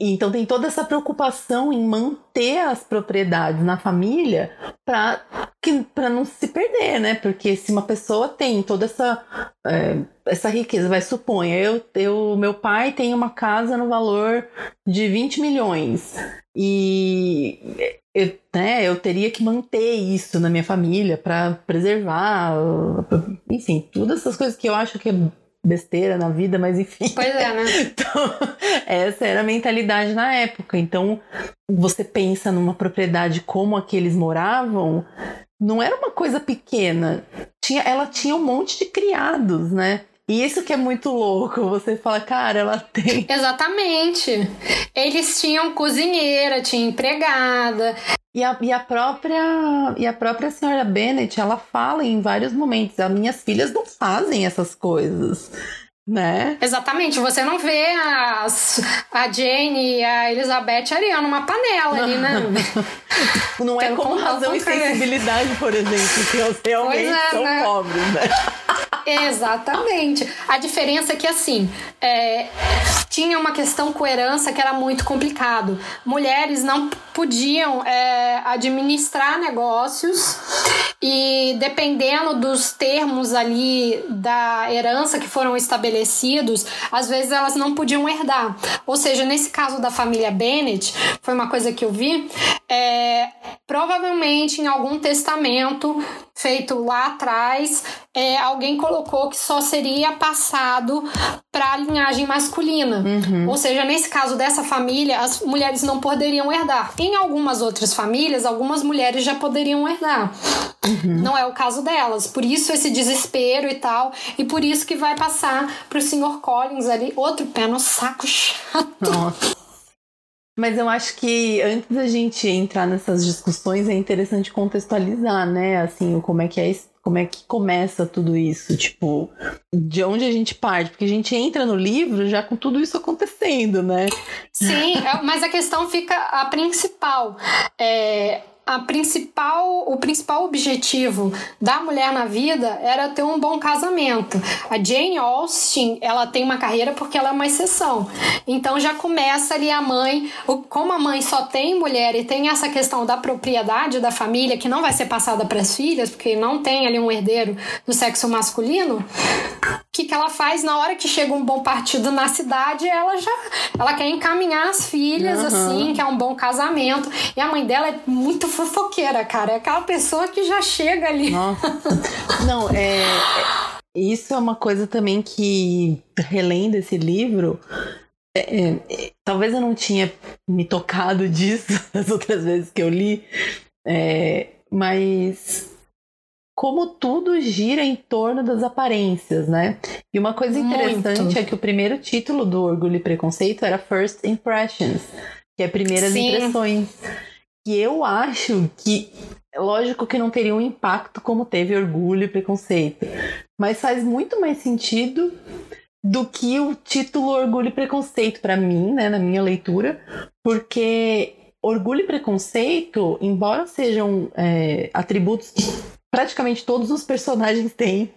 Então tem toda essa preocupação em manter as propriedades na família para para não se perder, né? Porque se uma pessoa tem toda essa é, essa riqueza, vai suponha, eu, eu meu pai tem uma casa no valor de 20 milhões e eu, né, eu teria que manter isso na minha família para preservar, enfim, todas essas coisas que eu acho que é besteira na vida, mas enfim. Pois é, né? Então, essa era a mentalidade na época. Então, você pensa numa propriedade como a que eles moravam, não era uma coisa pequena. Tinha, ela tinha um monte de criados, né? E isso que é muito louco, você fala, cara, ela tem. Exatamente. Eles tinham cozinheira, tinha empregada. E a, e a própria e a própria senhora Bennett, ela fala em vários momentos, as minhas filhas não fazem essas coisas. Né? Exatamente, você não vê as, a Jane e a Elizabeth ariando uma panela ali, né? não é como razão e sensibilidade, por exemplo, que realmente é, são né? pobres, né? Exatamente. A diferença é que, assim, é, tinha uma questão com herança que era muito complicado. Mulheres não podiam é, administrar negócios e, dependendo dos termos ali da herança que foram estabelecidos, às vezes elas não podiam herdar. Ou seja, nesse caso da família Bennett, foi uma coisa que eu vi, é, provavelmente em algum testamento feito lá atrás, é, alguém colocou que só seria passado para a linhagem masculina. Uhum. Ou seja, nesse caso dessa família, as mulheres não poderiam herdar. Em algumas outras famílias, algumas mulheres já poderiam herdar. Uhum. Não é o caso delas. Por isso esse desespero e tal. E por isso que vai passar pro Sr. Collins ali, outro pé no saco chato. Nossa. Mas eu acho que antes da gente entrar nessas discussões é interessante contextualizar, né? Assim, como é que é como é que começa tudo isso, tipo, de onde a gente parte, porque a gente entra no livro já com tudo isso acontecendo, né? Sim, é, mas a questão fica a principal. É, a principal, o principal objetivo da mulher na vida era ter um bom casamento. A Jane Austen, ela tem uma carreira porque ela é uma exceção. Então já começa ali a mãe, como a mãe só tem mulher e tem essa questão da propriedade da família que não vai ser passada para as filhas, porque não tem ali um herdeiro do sexo masculino, o que, que ela faz na hora que chega um bom partido na cidade, ela já ela quer encaminhar as filhas uhum. assim, que é um bom casamento. E a mãe dela é muito fofoqueira, cara. É aquela pessoa que já chega ali. Nossa. Não, é, é. Isso é uma coisa também que, relendo esse livro, é, é, talvez eu não tinha me tocado disso as outras vezes que eu li, é, mas como tudo gira em torno das aparências, né? E uma coisa interessante Muito. é que o primeiro título do Orgulho e Preconceito era First Impressions, que é primeiras Sim. impressões que eu acho que lógico que não teria um impacto como teve orgulho e preconceito, mas faz muito mais sentido do que o título Orgulho e Preconceito para mim, né, na minha leitura, porque orgulho e preconceito, embora sejam é, atributos que praticamente todos os personagens têm,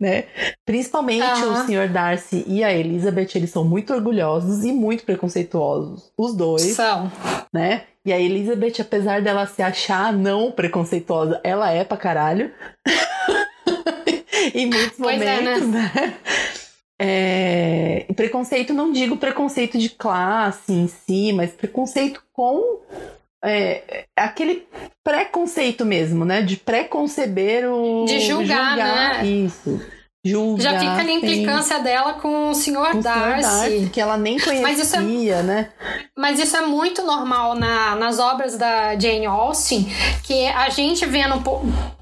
né? Principalmente uhum. o Sr. Darcy e a Elizabeth, eles são muito orgulhosos e muito preconceituosos. Os dois. São. Né? E a Elizabeth, apesar dela se achar não preconceituosa, ela é pra caralho. em muitos pois momentos, é, né? né? É... preconceito, não digo preconceito de classe em si, mas preconceito com é, aquele preconceito mesmo, né? De preconceber o. De julgar, julgar né? Isso julga. Já fica a implicância dela com o Sr. Com Darcy. Darcy. Que ela nem conhecia, mas isso é, né? Mas isso é muito normal na, nas obras da Jane Austen, que a gente vendo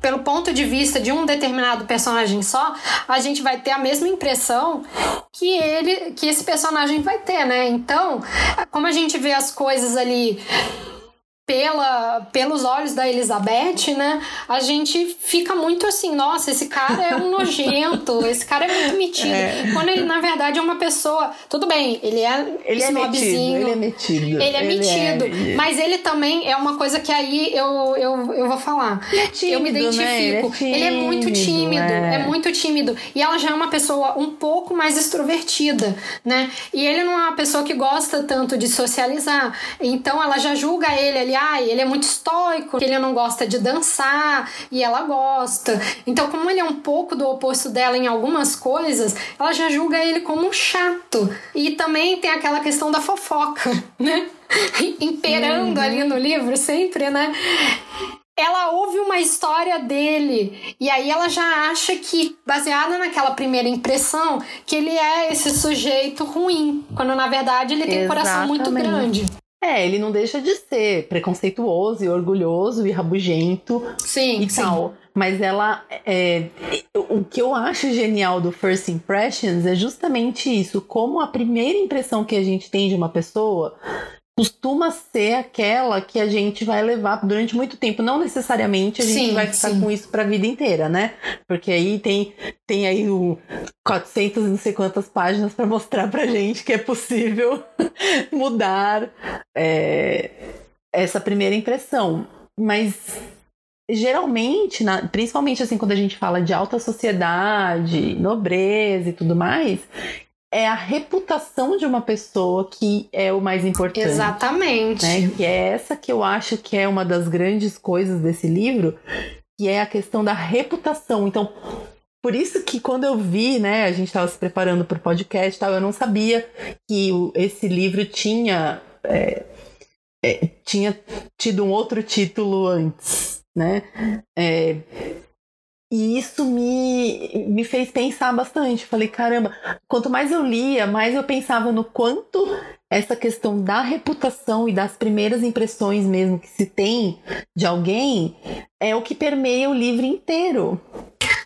pelo ponto de vista de um determinado personagem só, a gente vai ter a mesma impressão que ele, que esse personagem vai ter, né? Então, como a gente vê as coisas ali pela, pelos olhos da Elizabeth, né, a gente fica muito assim, nossa, esse cara é um nojento, esse cara é muito metido. É. Quando ele, na verdade, é uma pessoa. Tudo bem, ele é ele é metido, ele é metido. Ele é ele metido. É... Mas ele também é uma coisa que aí eu, eu, eu vou falar. Ele é tímido, eu me identifico. Né? Ele, é tímido, ele, é muito tímido, é. é muito tímido. E ela já é uma pessoa um pouco mais extrovertida, né? E ele não é uma pessoa que gosta tanto de socializar. Então ela já julga ele ali, ah, ele é muito estoico, que ele não gosta de dançar e ela gosta. Então, como ele é um pouco do oposto dela em algumas coisas, ela já julga ele como um chato. E também tem aquela questão da fofoca, né? Imperando uhum. ali no livro sempre, né? ela ouve uma história dele e aí ela já acha que, baseada naquela primeira impressão, que ele é esse sujeito ruim, quando na verdade ele tem Exatamente. um coração muito grande. É, ele não deixa de ser preconceituoso e orgulhoso e rabugento sim, e sim. tal. Mas ela. É, o que eu acho genial do First Impressions é justamente isso. Como a primeira impressão que a gente tem de uma pessoa costuma ser aquela que a gente vai levar durante muito tempo. Não necessariamente a gente sim, vai ficar sim. com isso para a vida inteira, né? Porque aí tem, tem aí o 400 e não sei quantas páginas para mostrar pra gente que é possível mudar é, essa primeira impressão. Mas geralmente, na, principalmente assim quando a gente fala de alta sociedade, nobreza e tudo mais, é a reputação de uma pessoa que é o mais importante. Exatamente. Né? Que é essa que eu acho que é uma das grandes coisas desse livro, que é a questão da reputação. Então, por isso que quando eu vi, né, a gente estava se preparando para o podcast, tal, eu não sabia que esse livro tinha é, é, tinha tido um outro título antes, né? É, e isso me, me fez pensar bastante. Falei, caramba, quanto mais eu lia, mais eu pensava no quanto essa questão da reputação e das primeiras impressões mesmo que se tem de alguém é o que permeia o livro inteiro.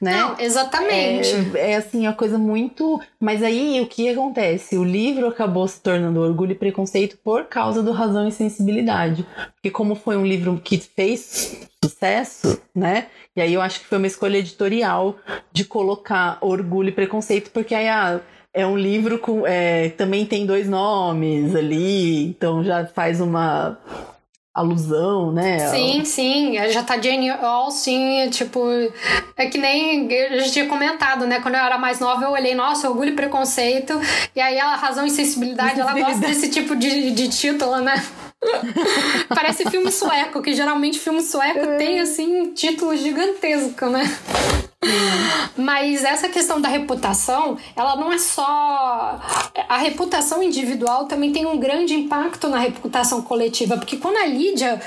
Né? Não, exatamente. É, é assim, a coisa muito. Mas aí o que acontece? O livro acabou se tornando orgulho e preconceito por causa do razão e sensibilidade. Porque, como foi um livro que fez sucesso, né? E aí eu acho que foi uma escolha editorial de colocar orgulho e preconceito, porque aí ah, é um livro com. É, também tem dois nomes ali, então já faz uma alusão, né? Sim, sim. Já tá Jane Austen, tipo. É que nem eu já tinha comentado, né? Quando eu era mais nova, eu olhei, nossa, orgulho e preconceito. E aí a razão e sensibilidade, ela gosta desse tipo de, de título, né? Parece filme sueco, que geralmente filme sueco é. tem, assim, título gigantesco, né? Mas essa questão da reputação, ela não é só. A reputação individual também tem um grande impacto na reputação coletiva, porque quando a Lídia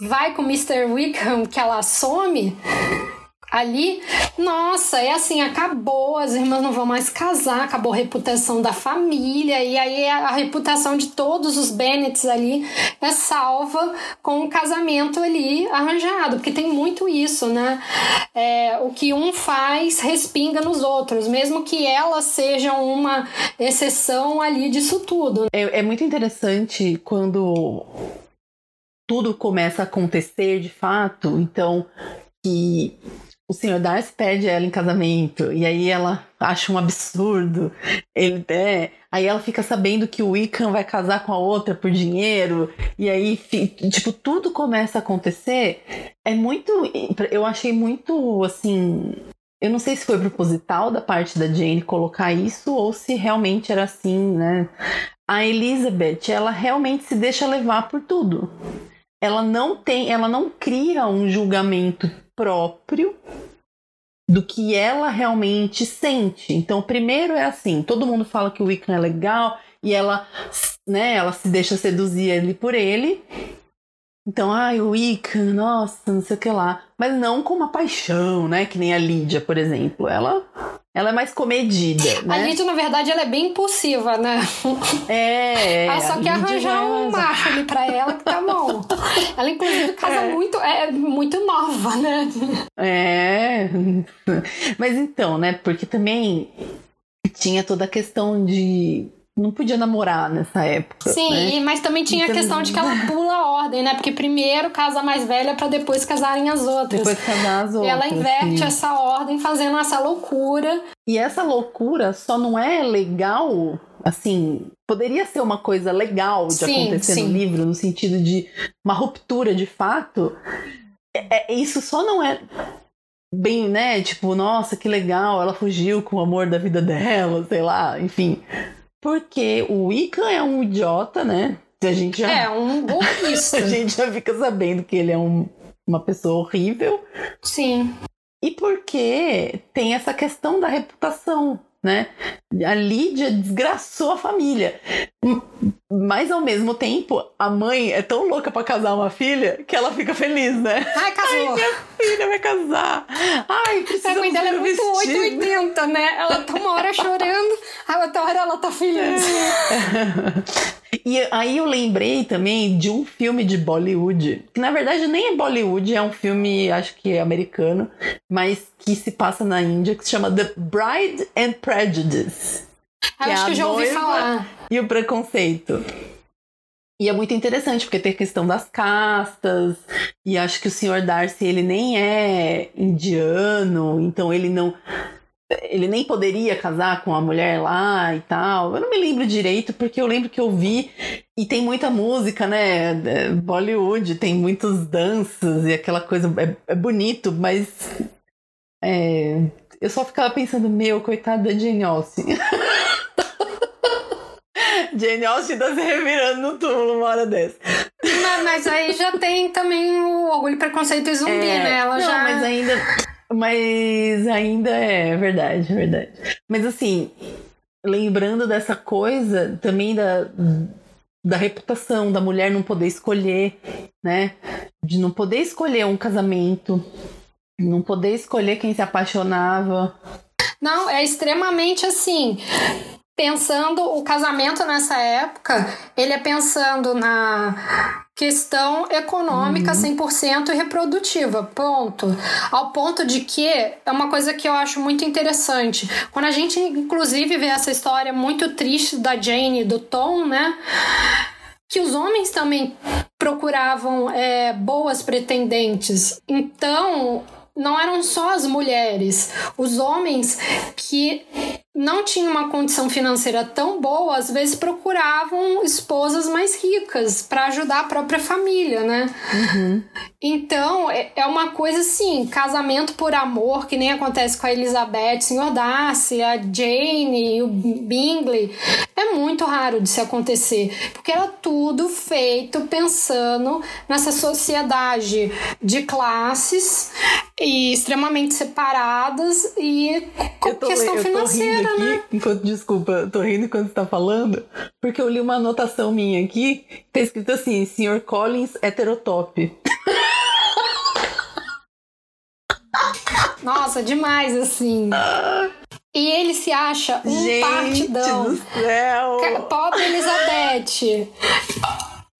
vai com o Mr. Wickham, que ela some, ali, nossa, é assim, acabou, as irmãs não vão mais casar, acabou a reputação da família, e aí a, a reputação de todos os Bennets ali é salva com o casamento ali arranjado, porque tem muito isso, né? É, o que um faz respinga nos outros, mesmo que elas sejam uma exceção ali disso tudo. É, é muito interessante quando tudo começa a acontecer de fato, então que o senhor Darcy pede ela em casamento e aí ela acha um absurdo. Ele é, aí ela fica sabendo que o Wiccan vai casar com a outra por dinheiro e aí tipo tudo começa a acontecer. É muito, eu achei muito assim, eu não sei se foi proposital da parte da Jane colocar isso ou se realmente era assim, né? A Elizabeth, ela realmente se deixa levar por tudo. Ela não tem, ela não cria um julgamento próprio do que ela realmente sente. Então, primeiro é assim, todo mundo fala que o Wiccan é legal e ela, né, ela se deixa seduzir por ele. Então, ai, o Wiccan, nossa, não sei o que lá. Mas não com uma paixão, né? Que nem a Lídia, por exemplo. Ela ela é mais comedida, né? A Lídia, na verdade, ela é bem impulsiva, né? É. Ela só quer arranjar um macho ali pra ela que tá bom. Ela, inclusive, casa é. muito, é muito nova, né? É. Mas então, né? Porque também tinha toda a questão de não podia namorar nessa época. Sim, né? e, mas também tinha Então- a questão de que ela pula a ordem, né? Porque primeiro casa a mais velha pra depois casarem as outras. Depois casar as E outras. ela inverte sim. essa ordem, fazendo essa loucura. E essa loucura só não é legal, assim, poderia ser uma coisa legal de Sim, acontecer sim. no livro, no sentido de uma ruptura de fato. É- é- isso só não é bem, né? Tipo, nossa, que legal, ela fugiu com o amor da vida dela, sei lá, enfim. Porque o Wiccan é um idiota, né? A gente já, É, um golpista. a gente já fica sabendo que ele é um- uma pessoa horrível. Sim. E porque tem essa questão da reputação, né? A Lídia desgraçou a família. Mas ao mesmo tempo, a mãe é tão louca pra casar uma filha que ela fica feliz, né? Ai, casou. Filha vai casar. Ai, precisa a mãe dela é muito vestido. 880, né? Ela tá uma hora chorando, a outra hora ela tá feliz. E aí eu lembrei também de um filme de Bollywood, que na verdade nem é Bollywood, é um filme, acho que é americano, mas que se passa na Índia, que se chama The Bride and Prejudice. Eu Que acho que eu já ouvi falar. E o preconceito. E é muito interessante, porque tem a questão das castas, e acho que o senhor Darcy, ele nem é indiano, então ele não... Ele nem poderia casar com a mulher lá e tal. Eu não me lembro direito, porque eu lembro que eu vi, e tem muita música, né? é, Bollywood, tem muitos danças e aquela coisa. É, é bonito, mas... é, eu só ficava pensando, meu, coitada da Jane Austen. Jane Austen tá se revirando no túmulo uma hora dessa. Mas, mas aí já tem também o orgulho, preconceito e zumbi, É, né? Ela não, já. mas ainda. Mas ainda é verdade, verdade. Mas assim, lembrando dessa coisa também da, da reputação da mulher não poder escolher, né? De não poder escolher um casamento, não poder escolher quem se apaixonava. Não, é extremamente assim. Pensando o casamento nessa época, ele é pensando na questão econômica 100% e reprodutiva, ponto. Ao ponto de que é uma coisa que eu acho muito interessante. Quando a gente inclusive vê essa história muito triste da Jane e do Tom, né? que os homens também procuravam é, boas pretendentes. Então, não eram só as mulheres, os homens que não tinham uma condição financeira tão boa, às vezes procuravam esposas mais ricas para ajudar a própria família, né? Então, é é uma coisa assim, casamento por amor, que nem acontece com a Elizabeth, Sr. Darcy, a Jane e o Bingley. É muito raro de se acontecer, porque era tudo feito pensando nessa sociedade de classes e extremamente separadas e com questão financeira, rindo né? aqui, enquanto, desculpa, tô rindo enquanto você tá falando, porque eu li uma anotação minha aqui, tá escrito assim, Sr. Collins heterotop. Nossa, demais, assim. E ele se acha um Gente partidão. do céu! Pobre Elizabeth.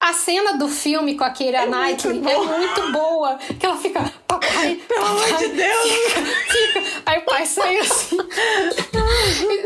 A cena do filme com a Keira Knightley muito é muito boa. Que ela fica, papai, Pelo amor de Deus! Fica, fica. Aí o pai sai assim.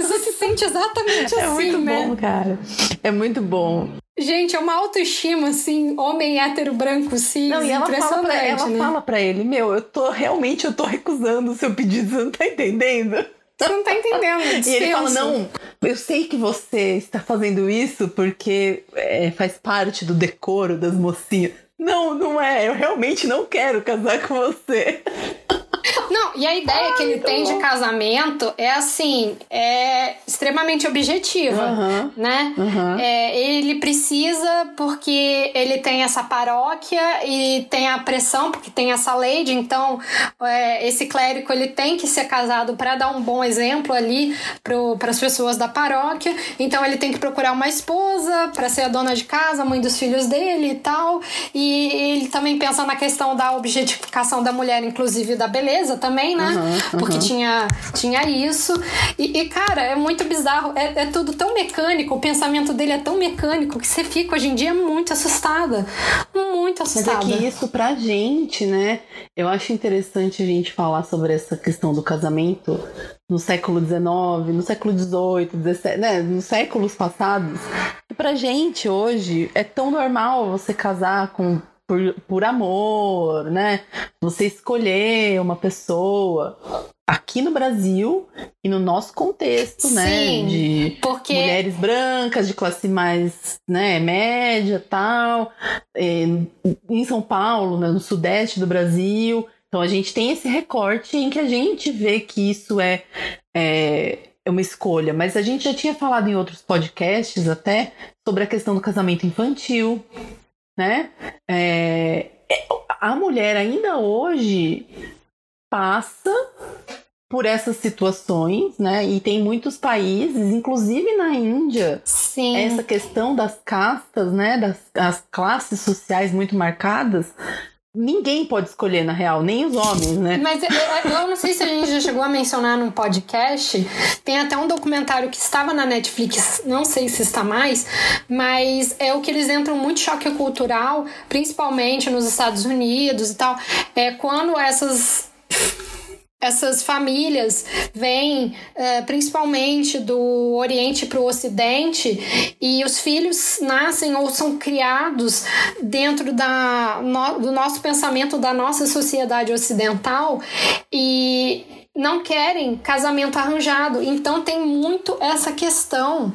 Você se sente exatamente É assim, muito né? bom, cara. É muito bom. Gente, é uma autoestima, assim, homem hétero branco cis, Não, e ela fala, pra, ela né? fala pra ele, meu, eu tô realmente, eu tô recusando o seu pedido, você não tá entendendo? Você não tá entendendo, E ele fala, não, eu sei que você está fazendo isso porque é, faz parte do decoro das mocinhas. Não, não é, eu realmente não quero casar com você. Não, e a ideia que ele muito tem de bom. casamento é assim, é extremamente objetiva, Aham. né? Aham. É, ele precisa porque ele tem essa paróquia e tem a pressão porque tem essa lei, de, então é, esse clérigo ele tem que ser casado para dar um bom exemplo ali para as pessoas da paróquia. Então ele tem que procurar uma esposa para ser a dona de casa, mãe dos filhos dele e tal. E ele também pensa na questão da objetificação da mulher, inclusive da beleza também. também, né? Uhum, Porque uhum. tinha, tinha isso. E, e, cara, é muito bizarro. É, é tudo tão mecânico, o pensamento dele é tão mecânico que você fica hoje em dia muito assustada. Muito Mas assustada. é que isso pra gente, né? Eu acho interessante a gente falar sobre essa questão do casamento no século XIX, no século XVIII, XVII, né? Nos séculos passados. E pra gente hoje é tão normal você casar com por, por amor, né? Você escolher uma pessoa. Aqui no Brasil e no nosso contexto, né? Sim, De Porque mulheres brancas de classe mais né, média tal é, em São Paulo né, no sudeste do Brasil então a gente tem esse recorte em que a gente vê que isso é, é é uma escolha mas a gente já tinha falado em outros podcasts até sobre a questão do casamento infantil né É, a mulher ainda hoje passa por essas situações, né? E tem muitos países, inclusive na Índia, sim. essa questão das castas, né? Das as classes sociais muito marcadas. Ninguém pode escolher, na real, nem os homens, né? Mas eu, eu não sei se a gente já chegou a mencionar num podcast. Tem até um documentário que estava na Netflix, não sei se está mais, mas é o que eles entram muito choque cultural, principalmente nos Estados Unidos e tal. É quando essas essas famílias vêm uh, principalmente do Oriente para o Ocidente e os filhos nascem ou são criados dentro da, no, do nosso pensamento da nossa sociedade ocidental e não querem casamento arranjado. Então tem muito essa questão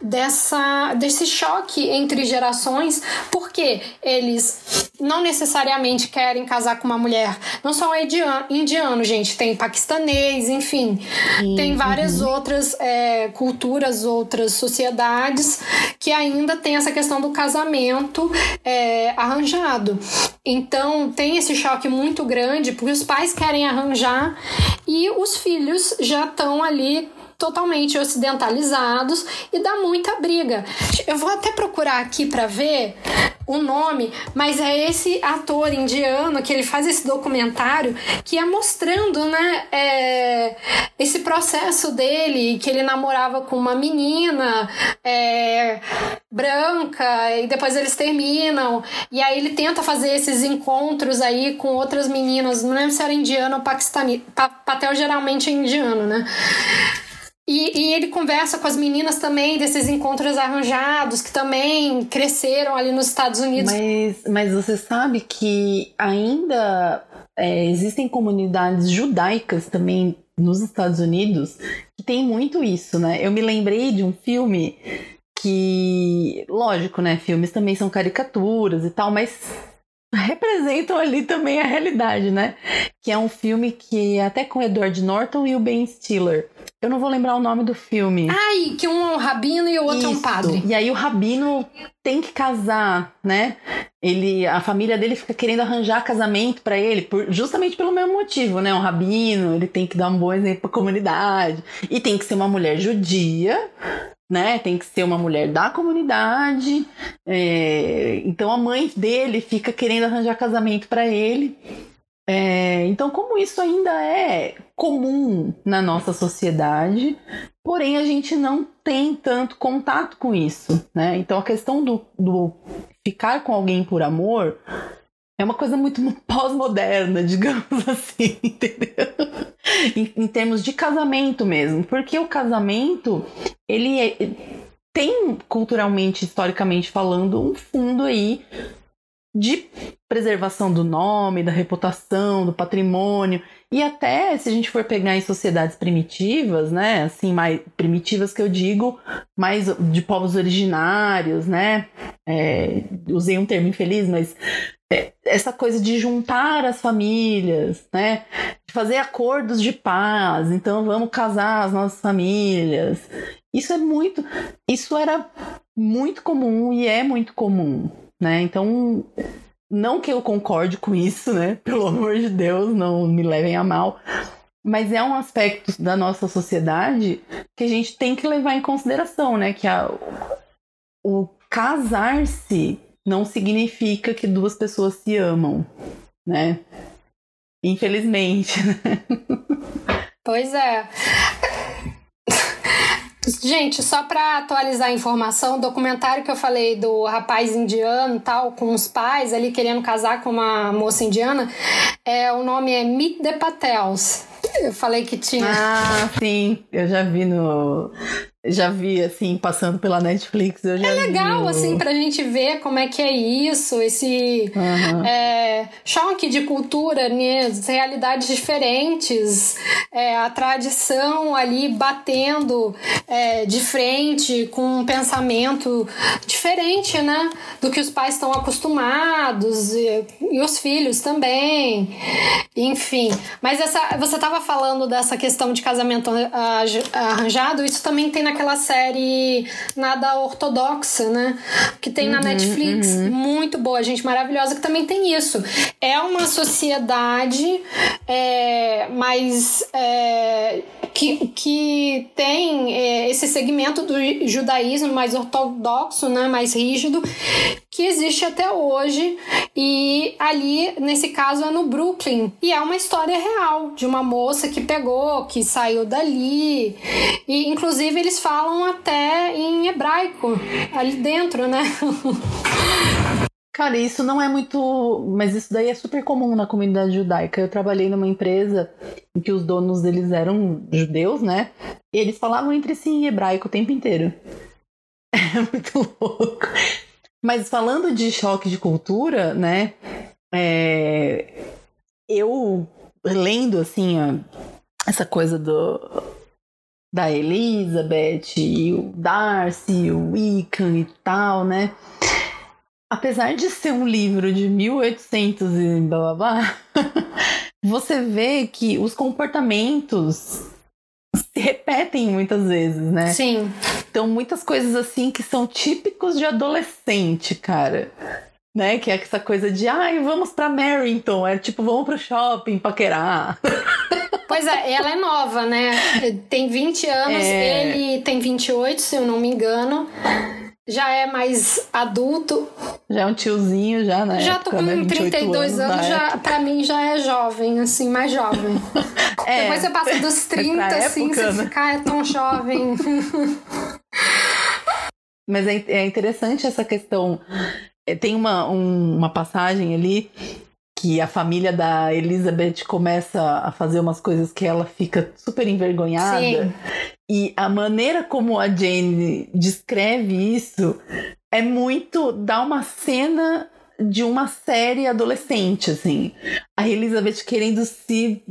dessa desse choque entre gerações, porque eles não necessariamente querem casar com uma mulher. Não só é indiano, indiano gente, tem paquistanês, enfim, uhum. tem várias outras é, culturas, outras sociedades que ainda tem essa questão do casamento é, arranjado. Então tem esse choque muito grande porque os pais querem arranjar e os filhos já estão ali totalmente ocidentalizados e dá muita briga. Eu vou até procurar aqui para ver o nome, mas é esse ator indiano que ele faz esse documentário que é mostrando, né, é, esse processo dele, que ele namorava com uma menina é, branca e depois eles terminam e aí ele tenta fazer esses encontros aí com outras meninas, não lembro se era indiano ou paquistanês, Patel geralmente é indiano, né? E, e, ele conversa com as meninas também desses encontros arranjados que também cresceram ali nos Estados Unidos. Mas, mas você sabe que ainda é, existem comunidades judaicas também nos Estados Unidos que tem muito isso, né? Eu me lembrei de um filme que, lógico, né? Filmes também são caricaturas e tal, mas representam ali também a realidade, né? Que é um filme que é até com Edward Norton e o Ben Stiller. Eu não vou lembrar o nome do filme. Ai, que um é um rabino e o outro Isso. é um padre. E aí o rabino tem que casar, né? Ele, a família dele fica querendo arranjar casamento para ele, por, justamente pelo mesmo motivo, né? Um rabino, ele tem que dar um bom exemplo para a comunidade e tem que ser uma mulher judia, né? Tem que ser uma mulher da comunidade. É, então a mãe dele fica querendo arranjar casamento para ele. É, então, como isso ainda é comum na nossa sociedade, porém a gente não tem tanto contato com isso, né? Então a questão do, do ficar com alguém por amor é uma coisa muito pós-moderna, digamos assim, entendeu? Em, em, termos de casamento mesmo, porque o casamento ele é, tem culturalmente, historicamente falando, um fundo aí de preservação do nome, da reputação, do patrimônio e até se a gente for pegar em sociedades primitivas, né, assim mais primitivas que eu digo, mais de povos originários, né, é, usei um termo infeliz, mas é, essa coisa de juntar as famílias, né, de fazer acordos de paz, então vamos casar as nossas famílias. Isso é muito, isso era muito comum e é muito comum, né? Então, não que eu concorde com isso, né? Pelo amor de Deus, não me levem a mal. Mas é um aspecto da nossa sociedade que a gente tem que levar em consideração, né? Que a, o casar-se não significa que duas pessoas se amam, né? Infelizmente. Pois é. Gente, só para atualizar a informação, o documentário que eu falei do rapaz indiano tal, com os pais ali querendo casar com uma moça indiana, é, o nome é Meet the Patels. Eu falei que tinha. Ah, sim, eu já vi no, já vi, assim, passando pela Netflix. É legal, vi assim, pra gente ver como é que é isso, esse uhum. é, choque de cultura, né? realidades diferentes, é, a tradição ali batendo é, de frente com um pensamento diferente, né? Do que os pais estão acostumados e, e os filhos também. Enfim, mas essa, você estava falando dessa questão de casamento arranjado, isso também tem na naquela série Nada Ortodoxa, né? Que tem uhum, na Netflix. Uhum. Muito boa, gente, maravilhosa, que também tem isso. É uma sociedade é, mais. É, que, que tem é, esse segmento do judaísmo mais ortodoxo, né, mais rígido, que existe até hoje. E ali, nesse caso, é no Brooklyn. E é uma história real de uma moça que pegou, que saiu dali. E, inclusive, eles falam até em hebraico ali dentro, né? Cara, isso não é muito. Mas isso daí é super comum na comunidade judaica. Eu trabalhei numa empresa em que os donos deles eram judeus, né? E eles falavam entre si em hebraico o tempo inteiro. É muito louco. Mas falando de choque de cultura, né? É... Eu lendo assim essa coisa do da Elizabeth e o Darcy, o Wiccan e tal, né? Apesar de ser um livro de 1800 e blá blá blá, você vê que os comportamentos se repetem muitas vezes, né? Sim. Então, muitas coisas assim que são típicos de adolescente, cara. Né? Que é essa coisa de, ai, vamos pra Merrington. É tipo, vamos pro shopping paquerar. Pois é, ela é nova, né? Tem 20 anos, é... ele tem 28, se eu não me engano já é mais adulto. Já é um tiozinho, já, né? Já tô com né? 32 anos, anos já, pra mim já é jovem, assim, mais jovem. é, Depois você passa dos 30, assim, época, você né? fica, ah, é tão jovem. Mas é, é interessante essa questão. É, tem uma, um, uma passagem ali que a família da Elizabeth começa a fazer umas coisas que ela fica super envergonhada. Sim. E a maneira como a Jane descreve isso é muito. dá uma cena de uma série adolescente, assim. A Elizabeth querendo se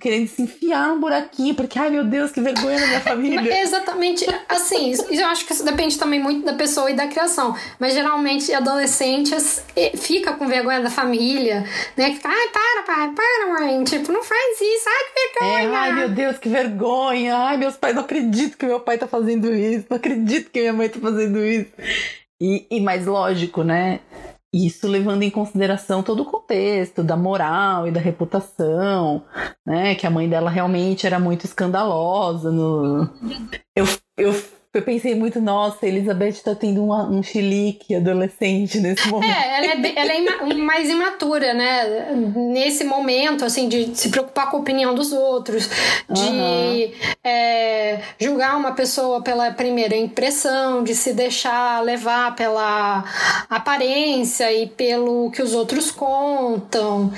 querendo se enfiar num buraquinho, porque, ai meu Deus, que vergonha da minha família. Exatamente, assim, eu acho que isso depende também muito da pessoa e da criação, mas geralmente adolescentes fica com vergonha da família, né, fica, ai, para, pai, para, mãe, tipo, não faz isso, ai, que vergonha. É, ai, meu Deus, que vergonha, ai, meus pais, não acredito que meu pai tá fazendo isso, não acredito que minha mãe tá fazendo isso. E, e mais lógico, né, isso levando em consideração todo o contexto da moral e da reputação, né? Que a mãe dela realmente era muito escandalosa. No... Eu, eu eu pensei muito, nossa, a Elizabeth tá tendo uma, um chilique adolescente nesse momento. É, ela é, ela é ima, mais imatura, né? Nesse momento, assim, de se preocupar com a opinião dos outros, de uhum. é, julgar uma pessoa pela primeira impressão, de se deixar levar pela aparência e pelo que os outros contam.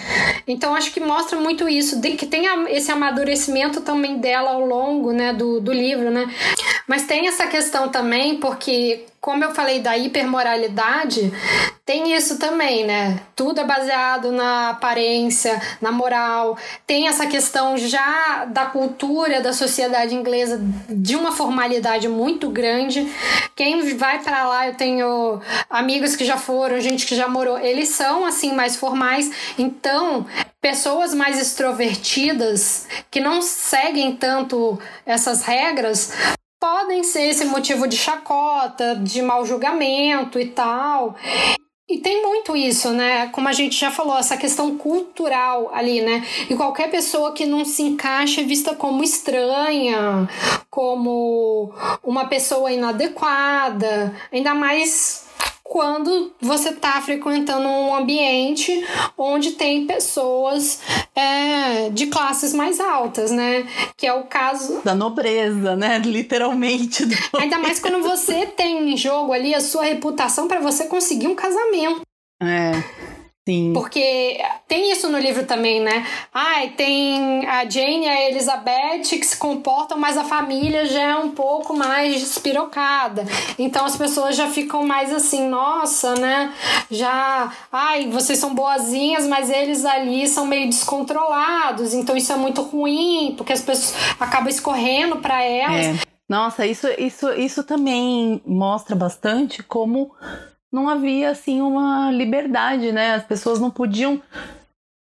Então, acho que mostra muito isso, de que tem esse amadurecimento também dela ao longo né, do, do livro, né? Mas tem essa questão também, porque, como eu falei da hipermoralidade, tem isso também, né? Tudo é baseado na aparência, na moral. Tem essa questão já da cultura da sociedade inglesa de uma formalidade muito grande. Quem vai para lá, eu tenho amigos que já foram, gente que já morou, eles são assim mais formais. Então, pessoas mais extrovertidas que não seguem tanto essas regras podem ser esse motivo de chacota, de mau julgamento e tal. E tem muito isso, né? Como a gente já falou, essa questão cultural ali, né? E qualquer pessoa que não se encaixa é vista como estranha, como uma pessoa inadequada, ainda mais quando você está frequentando um ambiente onde tem pessoas é, de classes mais altas, né? Que é o caso da nobreza, né? Literalmente. Ainda mais quando você tem em jogo ali a sua reputação para você conseguir um casamento. É. Sim. Porque tem isso no livro também, né? Ai, tem a Jane e a Elizabeth que se comportam, mas a família já é um pouco mais despirocada. Então as pessoas já ficam mais assim, nossa, né? Já, ai, vocês são boazinhas, mas eles ali são meio descontrolados. Então isso é muito ruim, porque as pessoas acabam escorrendo para elas. É. Nossa, isso, isso, isso também mostra bastante como não havia assim uma liberdade, né? As pessoas não podiam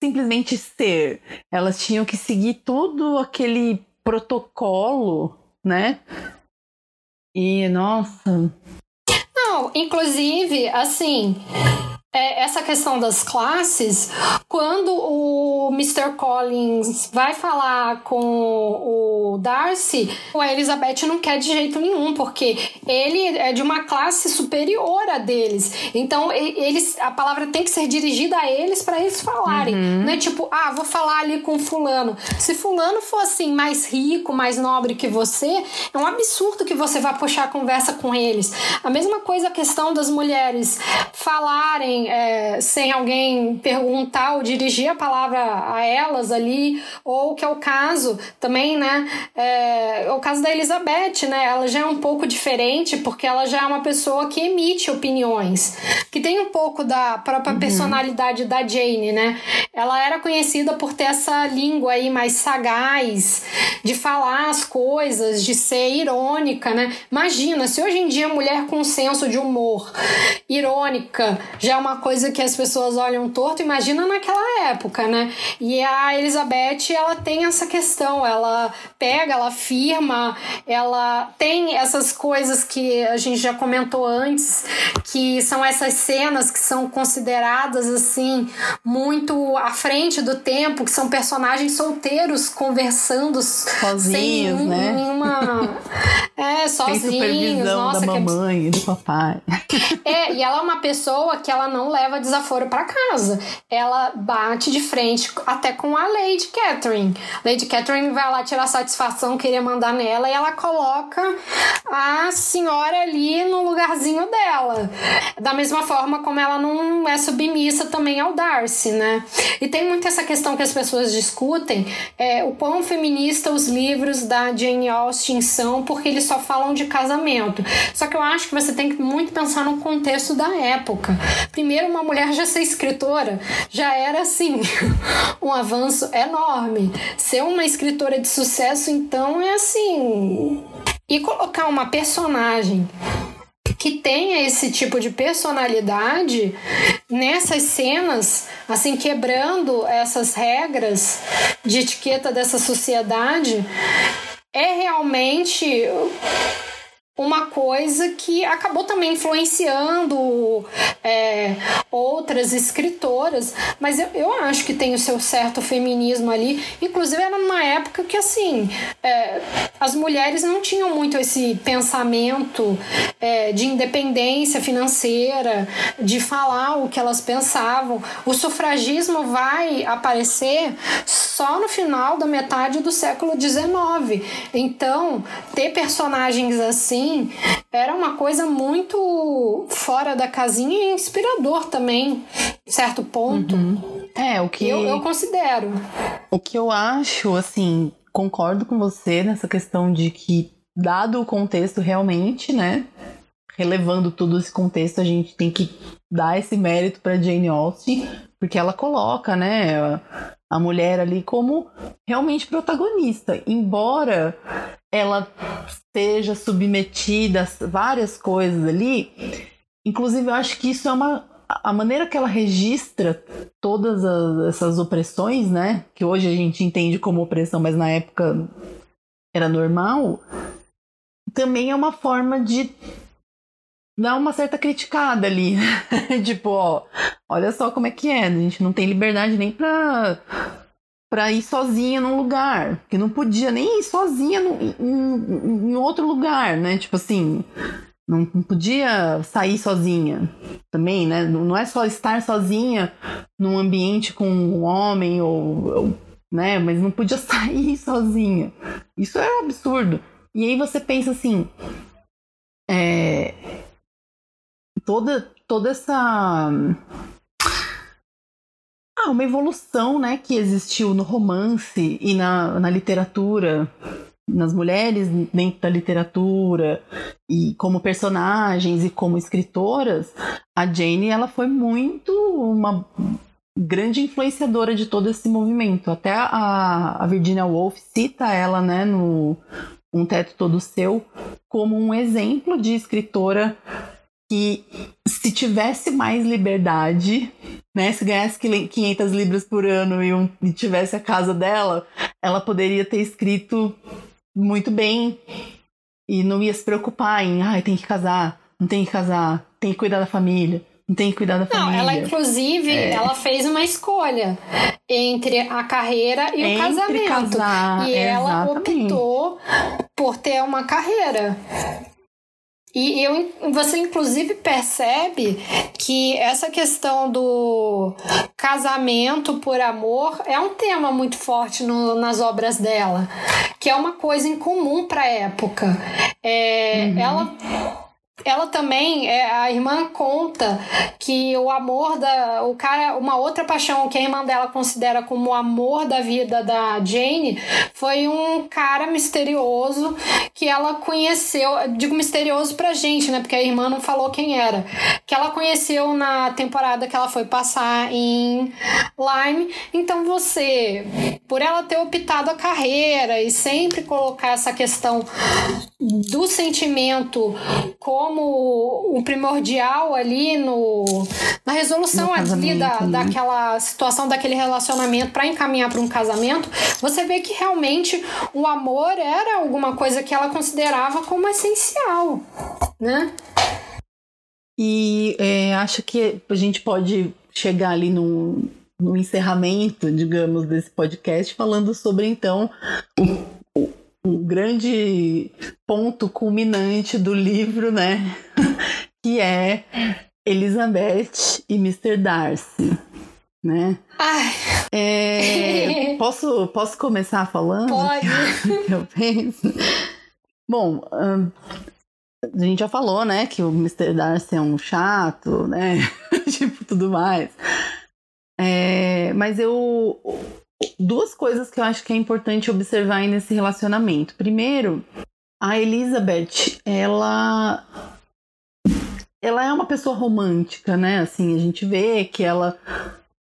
simplesmente ser, elas tinham que seguir todo aquele protocolo, né? E nossa. Não, inclusive, assim, é, essa questão das classes, quando o Mr. Collins vai falar com o Darcy, a Elizabeth não quer de jeito nenhum, porque ele é de uma classe superior a deles. Então, eles, a palavra tem que ser dirigida a eles para eles falarem. Uhum. Não é tipo, ah, vou falar ali com fulano. Se fulano for assim, mais rico, mais nobre que você, é um absurdo que você vá puxar a conversa com eles. A mesma coisa a questão das mulheres falarem é, sem alguém perguntar ou dirigir a palavra a elas ali, ou que é o caso também, né? É, é, o caso da Elizabeth, né? Ela já é um pouco diferente porque ela já é uma pessoa que emite opiniões, que tem um pouco da própria uhum. personalidade da Jane, né? Ela era conhecida por ter essa língua aí mais sagaz, de falar as coisas, de ser irônica, né? Imagina, se hoje em dia mulher com senso de humor, irônica, já é uma uma coisa que as pessoas olham torto, imagina naquela época, né? E a Elizabeth, ela tem essa questão, ela pega, ela afirma, ela tem essas coisas que a gente já comentou antes, que são essas cenas que são consideradas assim muito à frente do tempo, que são personagens solteiros conversando sozinhos, sem né? nenhuma é, sozinhos, nossa, da mamãe e do papai. É, e ela é uma pessoa que ela não não leva desaforo para casa. Ela bate de frente até com a Lady Catherine. Lady Catherine vai lá tirar satisfação, querer mandar nela, e ela coloca a senhora ali no lugarzinho dela. Da mesma forma como ela não é submissa também ao Darcy, né? E tem muito essa questão que as pessoas discutem, é, o quão feminista os livros da Jane Austen são, porque eles só falam de casamento. Só que eu acho que você tem que muito pensar no contexto da época. Primeiro, uma mulher já ser escritora já era assim um avanço enorme. Ser uma escritora de sucesso, então, é assim. E colocar uma personagem que tenha esse tipo de personalidade nessas cenas, assim, quebrando essas regras de etiqueta dessa sociedade, é realmente uma coisa que acabou também influenciando é, outras escritoras, mas eu, eu acho que tem o seu certo feminismo ali. Inclusive, era numa época que, assim, é, as mulheres não tinham muito esse pensamento é, de independência financeira, de falar o que elas pensavam. O sufragismo vai aparecer só no final da metade do século XIX. Então, ter personagens assim assim, era uma coisa muito fora da casinha e inspirador também, certo ponto. Uhum. É, o que. Eu, eu considero. O que eu acho, assim, concordo com você nessa questão de que, dado o contexto realmente, né? Relevando todo esse contexto, a gente tem que dar esse mérito para Jane Austen, porque ela coloca, né, a mulher ali como realmente protagonista, embora ela seja submetida a várias coisas ali. Inclusive, eu acho que isso é uma. A maneira que ela registra todas as, essas opressões, né? Que hoje a gente entende como opressão, mas na época era normal. Também é uma forma de dar uma certa criticada ali. tipo, ó, olha só como é que é. A gente não tem liberdade nem pra para ir sozinha num lugar, que não podia nem ir sozinha no, em, em, outro lugar, né? Tipo assim, Não, não podia sair sozinha também, né? Não é só estar sozinha num ambiente com um homem ou, ou né? Mas não podia sair sozinha. Isso é um absurdo. E aí você pensa assim, é, toda toda essa ah, uma evolução, né, que existiu no romance e na, na literatura, nas mulheres dentro da literatura e como personagens e como escritoras, a Jane ela foi muito uma grande influenciadora de todo esse movimento. Até a, a Virginia Woolf cita ela, né, no Um Teto Todo Seu, como um exemplo de escritora que se tivesse mais liberdade, né, se ganhasse 500 libras por ano e, um, e tivesse a casa dela, ela poderia ter escrito muito bem e não ia se preocupar em, ai, ah, tem que casar, não tem que casar, tem que cuidar da família. Não tem que cuidar da família. Não, ela inclusive, é. ela fez uma escolha entre a carreira e entre o casamento. Casar, e ela optou por ter uma carreira. E eu, você inclusive percebe que essa questão do casamento por amor é um tema muito forte no, nas obras dela, que é uma coisa incomum para a época. É, uhum. Ela ela também, é, a irmã conta que o amor da. O cara, uma outra paixão que a irmã dela considera como o amor da vida da Jane foi um cara misterioso que ela conheceu. Digo misterioso pra gente, né? Porque a irmã não falou quem era. Que ela conheceu na temporada que ela foi passar em Lyme. Então você, por ela ter optado a carreira e sempre colocar essa questão do sentimento como o primordial ali no, na resolução ali da, né? daquela situação, daquele relacionamento para encaminhar para um casamento, você vê que realmente o amor era alguma coisa que ela considerava como essencial, né? E é, acho que a gente pode chegar ali no, no encerramento, digamos, desse podcast, falando sobre então um grande ponto culminante do livro, né? que é Elizabeth e Mr. Darcy, né? Ai. É, posso, posso começar falando? Pode. eu penso. Bom, a gente já falou, né, que o Mr. Darcy é um chato, né? tipo, tudo mais. É, mas eu duas coisas que eu acho que é importante observar nesse relacionamento. Primeiro, a Elizabeth, ela ela é uma pessoa romântica, né? Assim, a gente vê que ela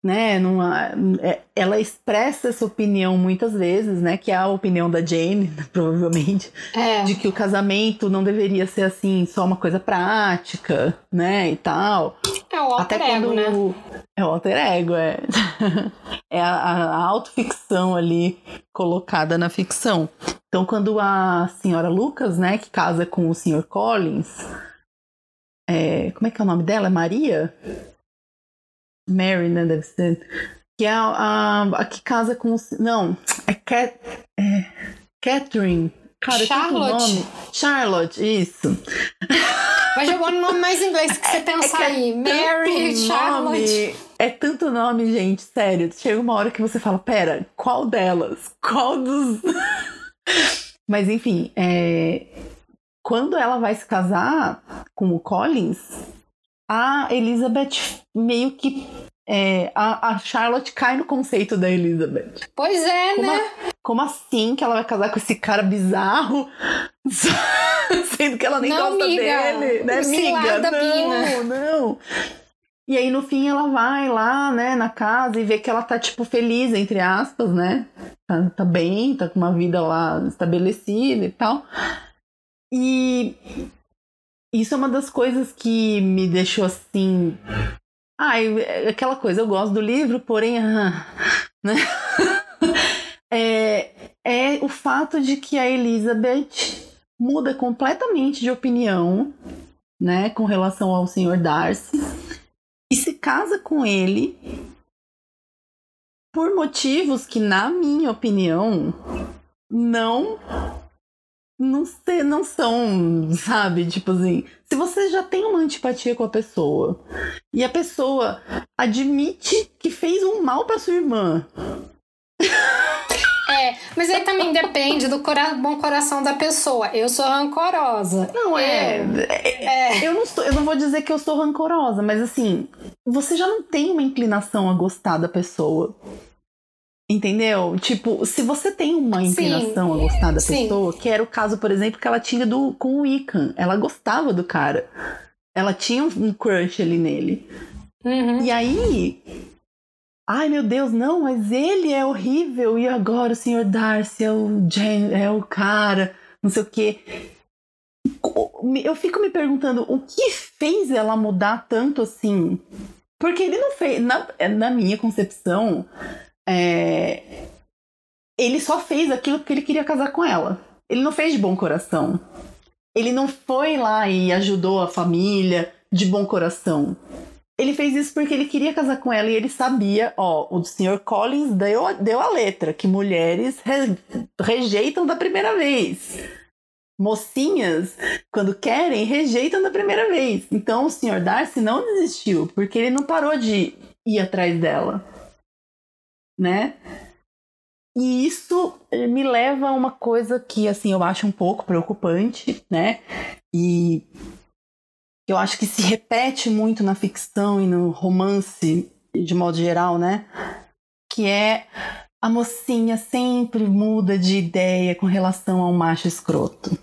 né, numa, é, ela expressa essa opinião muitas vezes, né, que é a opinião da Jane, provavelmente, é. de que o casamento não deveria ser assim, só uma coisa prática, né, e tal. É o alter Até ego, quando... né? É o alter ego, é. é a, a autoficção ali colocada na ficção. Então, quando a senhora Lucas, né, que casa com o senhor Collins, é, como é que é o nome dela? É Maria? Mary, né? Deve ser. Que é a, a, a que casa com. Não, é, Cat, é Catherine. Cara, Charlotte. Charlotte, isso. Vai jogando o nome mais inglês que você é, pensa é aí. É Mary, Charlotte. Nome, é tanto nome, gente, sério. Chega uma hora que você fala, pera, qual delas? Qual dos. Mas enfim, é... quando ela vai se casar com o Collins, a Elizabeth meio que. É, a, a, Charlotte cai no conceito da Elizabeth. Pois é, como né? A, como assim que ela vai casar com esse cara bizarro? Sendo que ela nem não, gosta miga, dele, né, amiga? Não, não. E aí, no fim, ela vai lá, né, na casa e vê que ela tá, tipo, feliz, entre aspas, né? Tá, tá bem, tá com uma vida lá estabelecida e tal. E isso é uma das coisas que me deixou assim. Ai, ah, aquela coisa, eu gosto do livro, porém. Ah, né? é, é o fato de que a Elizabeth muda completamente de opinião, né, com relação ao Sr. Darcy, e se casa com ele por motivos que, na minha opinião, não não, ser, não são, sabe? Tipo assim, se você já tem uma antipatia com a pessoa e a pessoa admite que fez um mal para sua irmã. É, mas aí também depende do cora bom coração da pessoa. Eu sou rancorosa. Não, é. é, é. Eu, não sou, eu não vou dizer que eu sou rancorosa, mas assim, você já não tem uma inclinação a gostar da pessoa. Entendeu? Tipo, se você tem uma inclinação sim, a gostar da sim. pessoa, que era o caso, por exemplo, que ela tinha do, com o Ican. Ela gostava do cara. Ela tinha um crush ali nele. Uhum. E aí. Ai meu Deus, não, mas ele é horrível. E agora o senhor Darcy é o, Jen, é o cara, não sei o quê. Eu fico me perguntando o que fez ela mudar tanto assim. Porque ele não fez. Na, na minha concepção, é, ele só fez aquilo porque ele queria casar com ela. Ele não fez de bom coração. Ele não foi lá e ajudou a família de bom coração. Ele fez isso porque ele queria casar com ela e ele sabia, ó, o Sr. Collins deu, deu a letra, que mulheres re, rejeitam da primeira vez. Mocinhas, quando querem, rejeitam da primeira vez. Então o Sr. Darcy não desistiu, porque ele não parou de ir atrás dela né? E isso me leva a uma coisa que, assim, eu acho um pouco preocupante, né? E eu acho que se repete muito na ficção e no romance, de modo geral, né? Que é a mocinha sempre muda de ideia com relação ao macho escroto.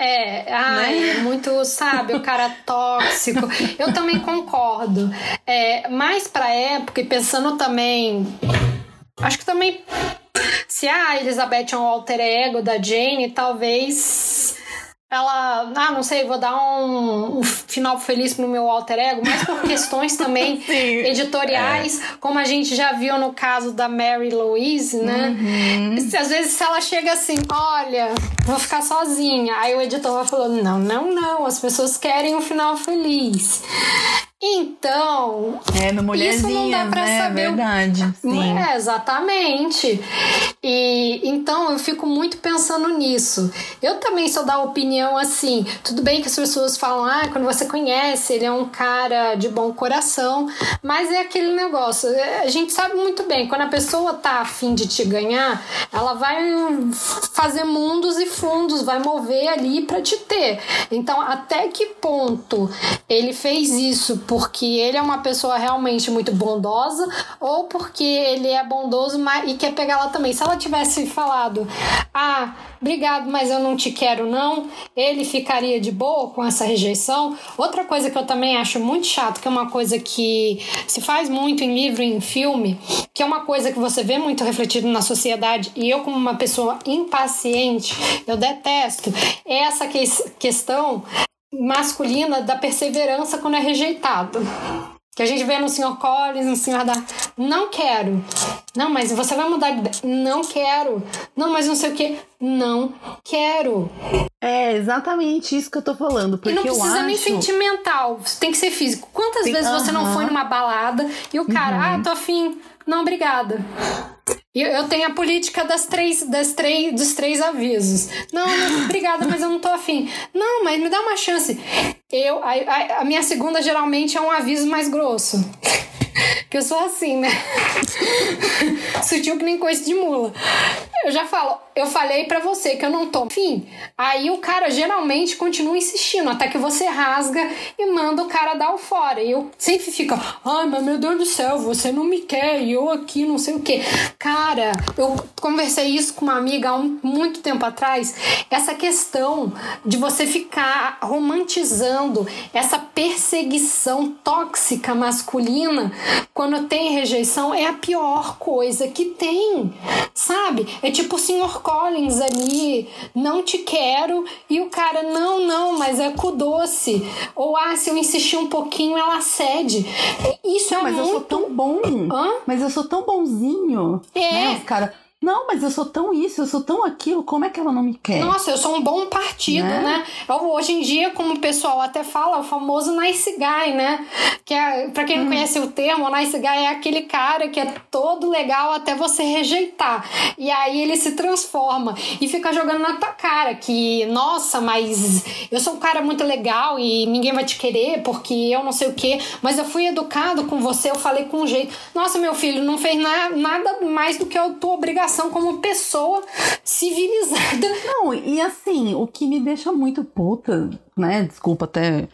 É, ai, né? É muito, sabe, o cara tóxico. Eu também concordo. É, mais pra época, e pensando também. Acho que também. Se a Elizabeth é um alter ego da Jane, talvez ela, ah, não sei, vou dar um, um, final feliz pro meu alter ego, mas por questões também editoriais, é. como a gente já viu no caso da Mary Louise, né? Uhum. Às vezes se ela chega assim, olha, vou ficar sozinha, aí o editor vai falando, não, não, não, as pessoas querem um final feliz. Então, é no isso não dá pra né? saber. Verdade. Sim. É, exatamente. E então eu fico muito pensando nisso. Eu também sou da opinião assim, tudo bem que as pessoas falam, ah, quando você conhece, ele é um cara de bom coração, mas é aquele negócio, é, a gente sabe muito bem, quando a pessoa tá afim de te ganhar, ela vai fazer mundos e fundos, vai mover ali para te ter. Então, até que ponto ele fez isso porque ele é uma pessoa realmente muito bondosa ou porque ele é bondoso e quer pegar ela também. Se ela tivesse falado, ah, obrigado, mas eu não te quero não, ele ficaria de boa com essa rejeição. Outra coisa que eu também acho muito chato, que é uma coisa que se faz muito em livro e em filme, que é uma coisa que você vê muito refletido na sociedade e eu como uma pessoa impaciente, eu detesto, é essa que questão masculina da perseverança quando é rejeitado. Que a gente vê no Sr. Collins, no Sr. da. Não quero. Não, mas você vai mudar de ideia. Não quero. Não, mas não sei o que. Não quero. É exatamente isso que eu tô falando. Porque e não precisa acho... nem sentimental. Tem que ser físico. Quantas vezes uh -huh. você não foi numa balada e o cara, uh -huh. ah, tô afim. Não, obrigada. Eu, tenho a política das três, das três, dos três avisos. Não, obrigada, mas eu não tô afim. Não, mas me dá uma chance. Eu, a, a, a minha segunda geralmente é um aviso mais grosso. que eu sou assim, né? Sutil que nem coisa de mula. Eu já falo, eu falei para você que eu não tô. Enfim, aí o cara geralmente continua insistindo, até que você rasga e manda o cara dar o fora. E eu sempre fico, ai, mas meu Deus do céu, você não me quer, e eu aqui não sei o que. Cara, eu conversei isso com uma amiga há um, muito tempo atrás. Essa questão de você ficar romantizando essa perseguição tóxica masculina quando tem rejeição é a pior coisa que tem, sabe? É tipo o Sr. Collins ali, não te quero, e o cara, não, não, mas é com doce. Ou, ah, se eu insistir um pouquinho, ela cede. Isso não, é mas muito... eu sou tão bom. Hã? Mas eu sou tão bonzinho. É. Né? Os caras não, mas eu sou tão isso, eu sou tão aquilo, como é que ela não me quer? Nossa, eu sou um bom partido, né? né? Eu, hoje em dia, como o pessoal até fala, o famoso nice guy, né? Que é, pra quem não hum. conhece o termo, o nice guy é aquele cara que é todo legal até você rejeitar. E aí ele se transforma e fica jogando na tua cara que, nossa, mas eu sou um cara muito legal e ninguém vai te querer porque eu não sei o que, mas eu fui educado com você, eu falei com um jeito. Nossa, meu filho, não fez na, nada mais do que a tua obrigação como pessoa civilizada. Não, e assim, o que me deixa muito puta, né? Desculpa até.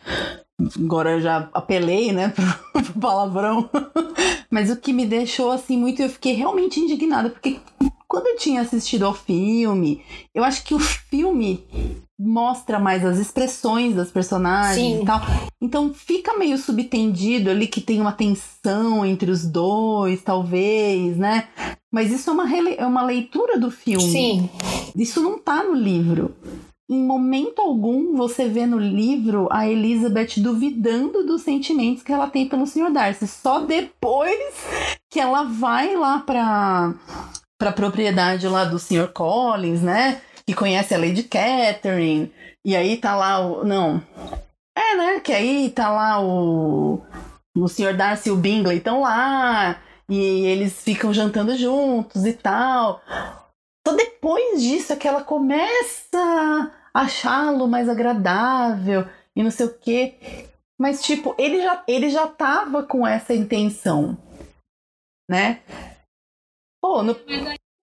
Agora eu já apelei, né, pro palavrão. Mas o que me deixou, assim, muito. Eu fiquei realmente indignada, porque quando eu tinha assistido ao filme, eu acho que o filme mostra mais as expressões das personagens Sim. e tal. Então fica meio subtendido ali que tem uma tensão entre os dois, talvez, né? Mas isso é uma, é uma leitura do filme. Sim. Isso não tá no livro. Em momento algum você vê no livro a Elizabeth duvidando dos sentimentos que ela tem pelo Sr. Darcy. Só depois que ela vai lá pra, pra propriedade lá do Sr. Collins, né? que conhece a Lady Catherine, e aí tá lá o. Não. É, né? Que aí tá lá o. O Sr. Darcy e o Bingley estão lá, e eles ficam jantando juntos e tal. Só depois disso é que ela começa a achá-lo mais agradável e não sei o quê. Mas, tipo, ele já, ele já tava com essa intenção, né? Pô, no...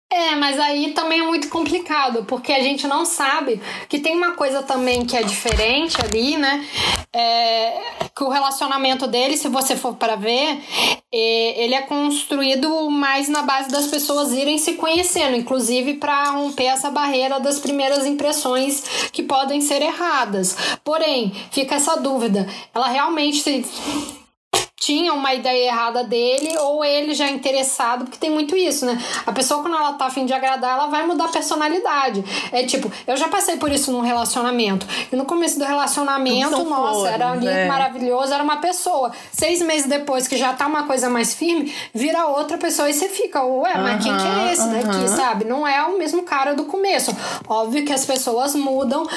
É, mas aí também é muito complicado, porque a gente não sabe que tem uma coisa também que é diferente ali, né? É, que o relacionamento dele, se você for para ver, é, ele é construído mais na base das pessoas irem se conhecendo, inclusive para romper essa barreira das primeiras impressões que podem ser erradas. Porém, fica essa dúvida: ela realmente tinha uma ideia errada dele ou ele já é interessado, porque tem muito isso, né? A pessoa, quando ela tá afim de agradar, ela vai mudar a personalidade. É tipo, eu já passei por isso num relacionamento. E no começo do relacionamento, nossa, flores, era lindo, é. maravilhoso, era uma pessoa. Seis meses depois, que já tá uma coisa mais firme, vira outra pessoa e você fica, ué, mas uh -huh, quem que é esse uh -huh. daqui, sabe? Não é o mesmo cara do começo. Óbvio que as pessoas mudam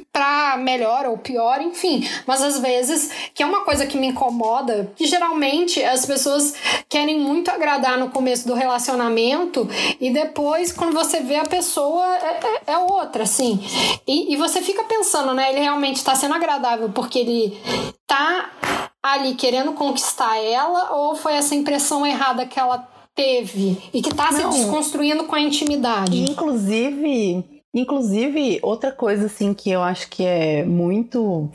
para melhor ou pior, enfim. Mas às vezes, que é uma coisa que me incomoda, que geralmente as pessoas querem muito agradar no começo do relacionamento e depois, quando você vê a pessoa, é, é, é outra, assim. E, e, você fica pensando, né? Ele realmente tá sendo agradável porque ele tá ali querendo conquistar ela ou foi essa impressão errada que ela teve e que tá se desconstruindo com a intimidade? Inclusive, Inclusive, outra coisa assim que eu acho que é muito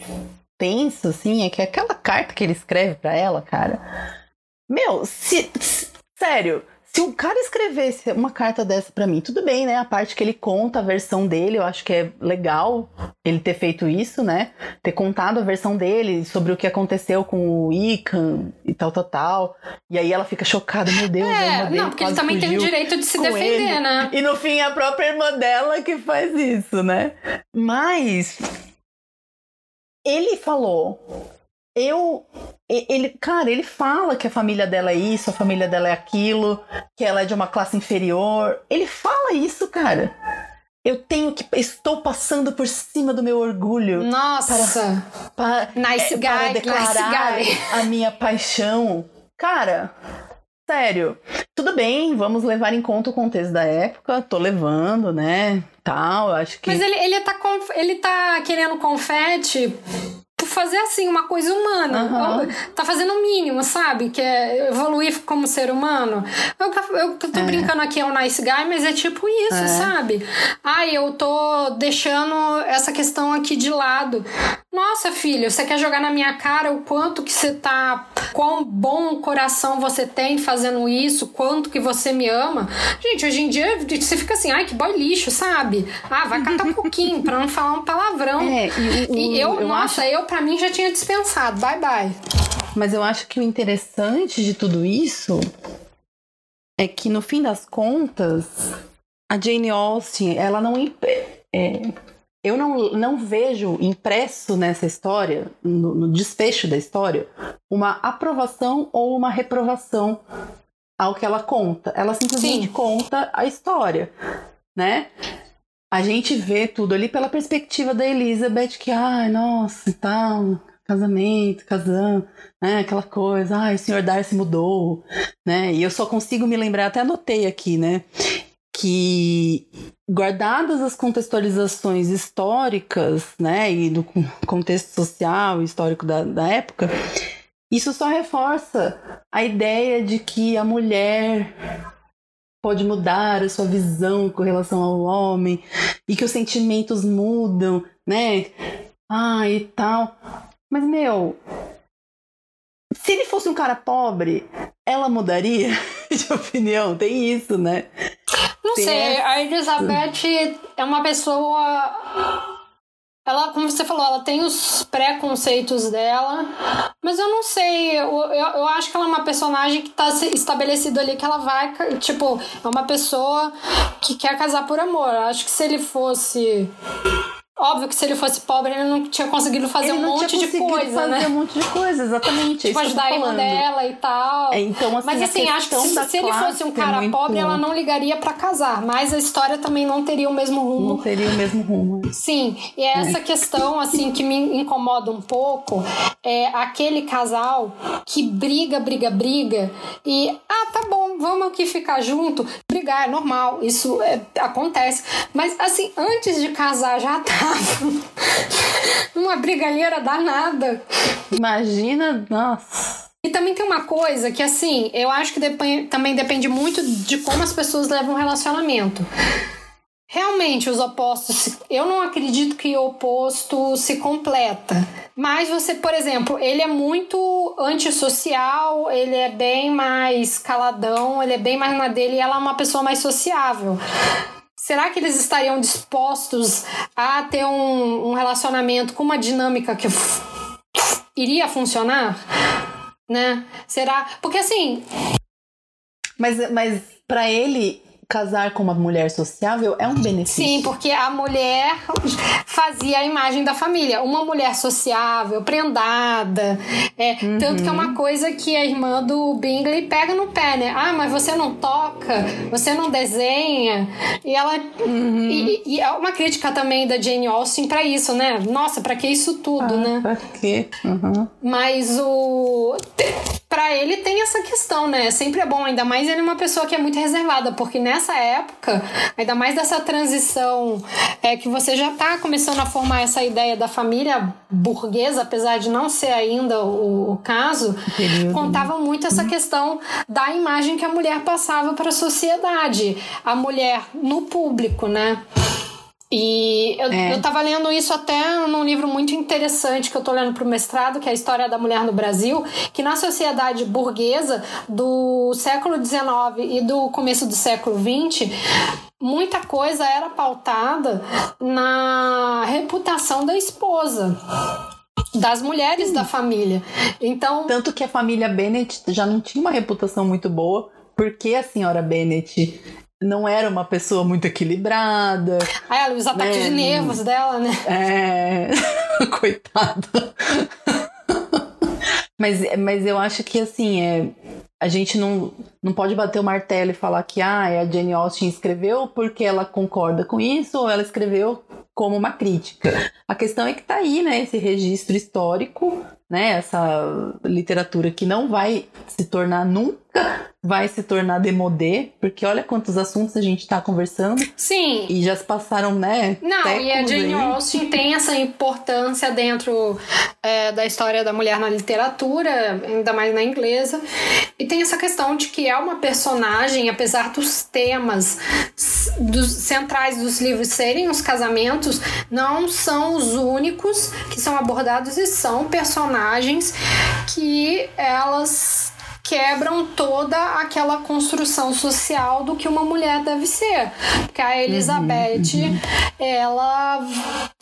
tenso, assim, é que aquela carta que ele escreve para ela, cara. Meu, se, sério, se um cara escrevesse uma carta dessa para mim, tudo bem, né? A parte que ele conta a versão dele, eu acho que é legal ele ter feito isso, né? Ter contado a versão dele sobre o que aconteceu com o Ican e tal, tal, tal. E aí ela fica chocada, meu Deus, é, não, porque ele também tem o direito de se defender, ele. né? E no fim é a própria irmã dela que faz isso, né? Mas ele falou eu ele, cara, ele fala que a família dela é isso, a família dela é aquilo, que ela é de uma classe inferior. Ele fala isso, cara. Eu tenho que. Estou passando por cima do meu orgulho. Nossa! Para, para, nice é, guy, para declarar nice a minha paixão. Cara, sério. Tudo bem, vamos levar em conta o contexto da época. Tô levando, né? Tal, acho que. Mas ele, ele, tá, ele tá querendo confete fazer assim, uma coisa humana. Uhum. Tá fazendo o mínimo, sabe? Que é evoluir como ser humano. Eu, eu tô é. brincando aqui é o nice guy, mas é tipo isso, é. sabe? Ai, eu tô deixando essa questão aqui de lado. Nossa, filho, você quer jogar na minha cara o quanto que você tá. Quão bom coração você tem fazendo isso, quanto que você me ama. Gente, hoje em dia você fica assim, ai, que boy lixo, sabe? Ah, vai catar um pouquinho, pra não falar um palavrão. É, e, o, e eu, eu nossa, acho... eu pra mim já tinha dispensado. Bye bye. Mas eu acho que o interessante de tudo isso é que no fim das contas, a Jane Austen, ela não. É, eu não, não vejo impresso nessa história, no, no desfecho da história, uma aprovação ou uma reprovação ao que ela conta. Ela simplesmente Sim. conta a história, né? A gente vê tudo ali pela perspectiva da Elizabeth, que, ai, nossa, e tal, casamento, casando, né, aquela coisa, ai, o senhor Darcy mudou, né, e eu só consigo me lembrar, até anotei aqui, né, que guardadas as contextualizações históricas, né, e do contexto social e histórico da, da época, isso só reforça a ideia de que a mulher pode mudar a sua visão com relação ao homem e que os sentimentos mudam, né? Ah, e tal. Mas, meu, se ele fosse um cara pobre, ela mudaria de opinião? Tem isso, né? Não Tem sei, essa. a Elizabeth é uma pessoa ela, como você falou, ela tem os preconceitos dela, mas eu não sei, eu, eu, eu acho que ela é uma personagem que tá estabelecido ali que ela vai, tipo, é uma pessoa que quer casar por amor. Eu acho que se ele fosse Óbvio que se ele fosse pobre, ele não tinha conseguido fazer um monte de coisa, fazer né? um monte de coisa, exatamente. É tipo, ajudar a irmã dela e tal. É, então, assim, mas assim, acho que se, se ele fosse um é cara é pobre, ela não ligaria para casar. Mas a história também não teria o mesmo rumo. Não teria o mesmo rumo. Sim, e é essa é. questão, assim, que me incomoda um pouco. É aquele casal que briga, briga, briga. E, ah, tá bom, vamos aqui ficar junto. Brigar é normal, isso é, acontece. Mas, assim, antes de casar já tá uma brigalheira danada. Imagina, nossa. E também tem uma coisa que, assim, eu acho que depend, também depende muito de como as pessoas levam o relacionamento. Realmente, os opostos. Eu não acredito que o oposto se completa. Mas você, por exemplo, ele é muito antissocial, ele é bem mais caladão, ele é bem mais na dele e ela é uma pessoa mais sociável. Será que eles estariam dispostos a ter um, um relacionamento com uma dinâmica que iria funcionar? Né? Será? Porque assim. Mas, mas para ele, casar com uma mulher sociável é um benefício. Sim, porque a mulher fazia a imagem da família. Uma mulher sociável, prendada. É, uhum. Tanto que é uma coisa que a irmã do Bingley pega no pé, né? Ah, mas você não toca, você não desenha. E ela. Uhum. E, e, é uma crítica também da Jane Austen para isso, né? Nossa, para que isso tudo, ah, né? Pra quê? Uhum. Mas o para ele tem essa questão, né? Sempre é bom, ainda mais ele é uma pessoa que é muito reservada, porque nessa época, ainda mais dessa transição é que você já tá começando a formar essa ideia da família burguesa, apesar de não ser ainda o, o caso, Período. contava muito essa questão da imagem que a mulher passava para a sociedade, a mulher no público, né? E eu, é. eu tava lendo isso até num livro muito interessante que eu tô lendo pro mestrado, que é a História da Mulher no Brasil, que na sociedade burguesa do século XIX e do começo do século XX, muita coisa era pautada na reputação da esposa das mulheres da família. Então, tanto que a família Bennett já não tinha uma reputação muito boa, porque a senhora Bennett não era uma pessoa muito equilibrada. Ah, ela, os ataques né? de nervos dela, né? É. Coitada. mas, mas eu acho que assim, é, a gente não, não pode bater o martelo e falar que ah, a Jane Austen escreveu porque ela concorda com isso ou ela escreveu como uma crítica. A questão é que tá aí, né, esse registro histórico, né, essa literatura que não vai se tornar nunca vai se tornar demodê, porque olha quantos assuntos a gente está conversando. Sim. E já se passaram, né? Não, e a Jane aí. Austen tem essa importância dentro é, da história da mulher na literatura, ainda mais na inglesa. E tem essa questão de que é uma personagem, apesar dos temas dos centrais dos livros serem os casamentos, não são os únicos que são abordados e são personagens que elas quebram toda aquela construção social do que uma mulher deve ser. Porque a Elizabeth, uhum, uhum. ela.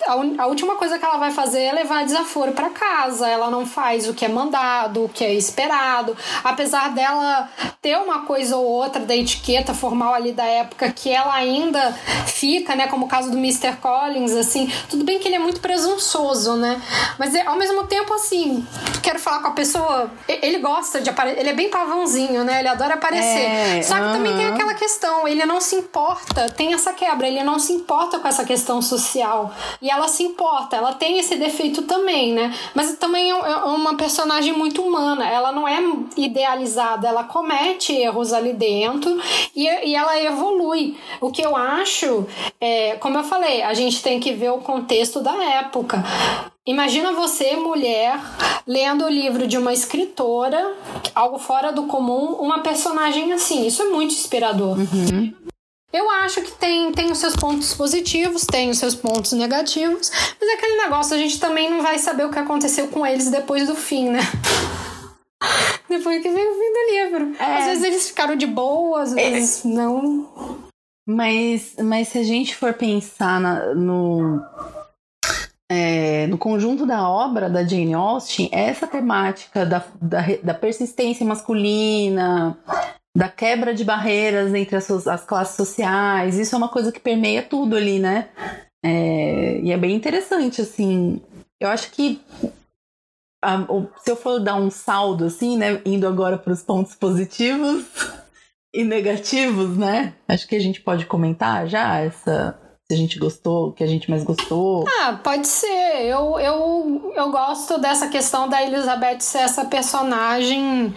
A, a, última coisa que ela vai fazer é levar desaforo para casa. Ela não faz o que é mandado, o que é esperado. Apesar dela ter uma coisa ou outra da etiqueta formal ali da época que ela ainda fica, né? Como o caso do Mr. Collins, assim. Tudo bem que ele é muito presunçoso, né? Mas ao mesmo tempo, assim, quero falar com a pessoa. Ele gosta de aparecer. Ele é bem pavãozinho, né? Ele adora aparecer. É, Só que uh -huh. também tem aquela questão, ele não se importa, tem essa quebra, ele não se importa com essa questão social. E ela se importa, ela tem esse defeito também, né? Mas também é, é uma personagem muito humana, ela não é idealizada, ela comete erros ali dentro e, e ela evolui. O que eu acho, é, como eu falei, a gente tem que ver o contexto da época. Imagina você, mulher, lendo o livro de uma escritora, algo fora do comum, uma personagem assim. Isso é muito inspirador. Uhum. Eu acho que tem, tem os seus pontos positivos, tem os seus pontos negativos, mas é aquele negócio, a gente também não vai saber o que aconteceu com eles depois do fim, né? depois que veio o fim do livro. É. Às vezes eles ficaram de boa, às vezes é. não. Mas, mas se a gente for pensar na, no, é, no conjunto da obra da Jane Austen, essa temática da, da, da persistência masculina, da quebra de barreiras entre as, as, classes sociais, isso é uma coisa que permeia tudo ali, né? É, e é bem interessante, assim. Eu acho que a, se eu for dar um saldo, assim, né, indo agora para os pontos positivos e negativos, né? Acho que a gente pode comentar já essa se a gente gostou, o que a gente mais gostou. Ah, pode ser. Eu, eu, eu gosto dessa questão da Elizabeth ser essa personagem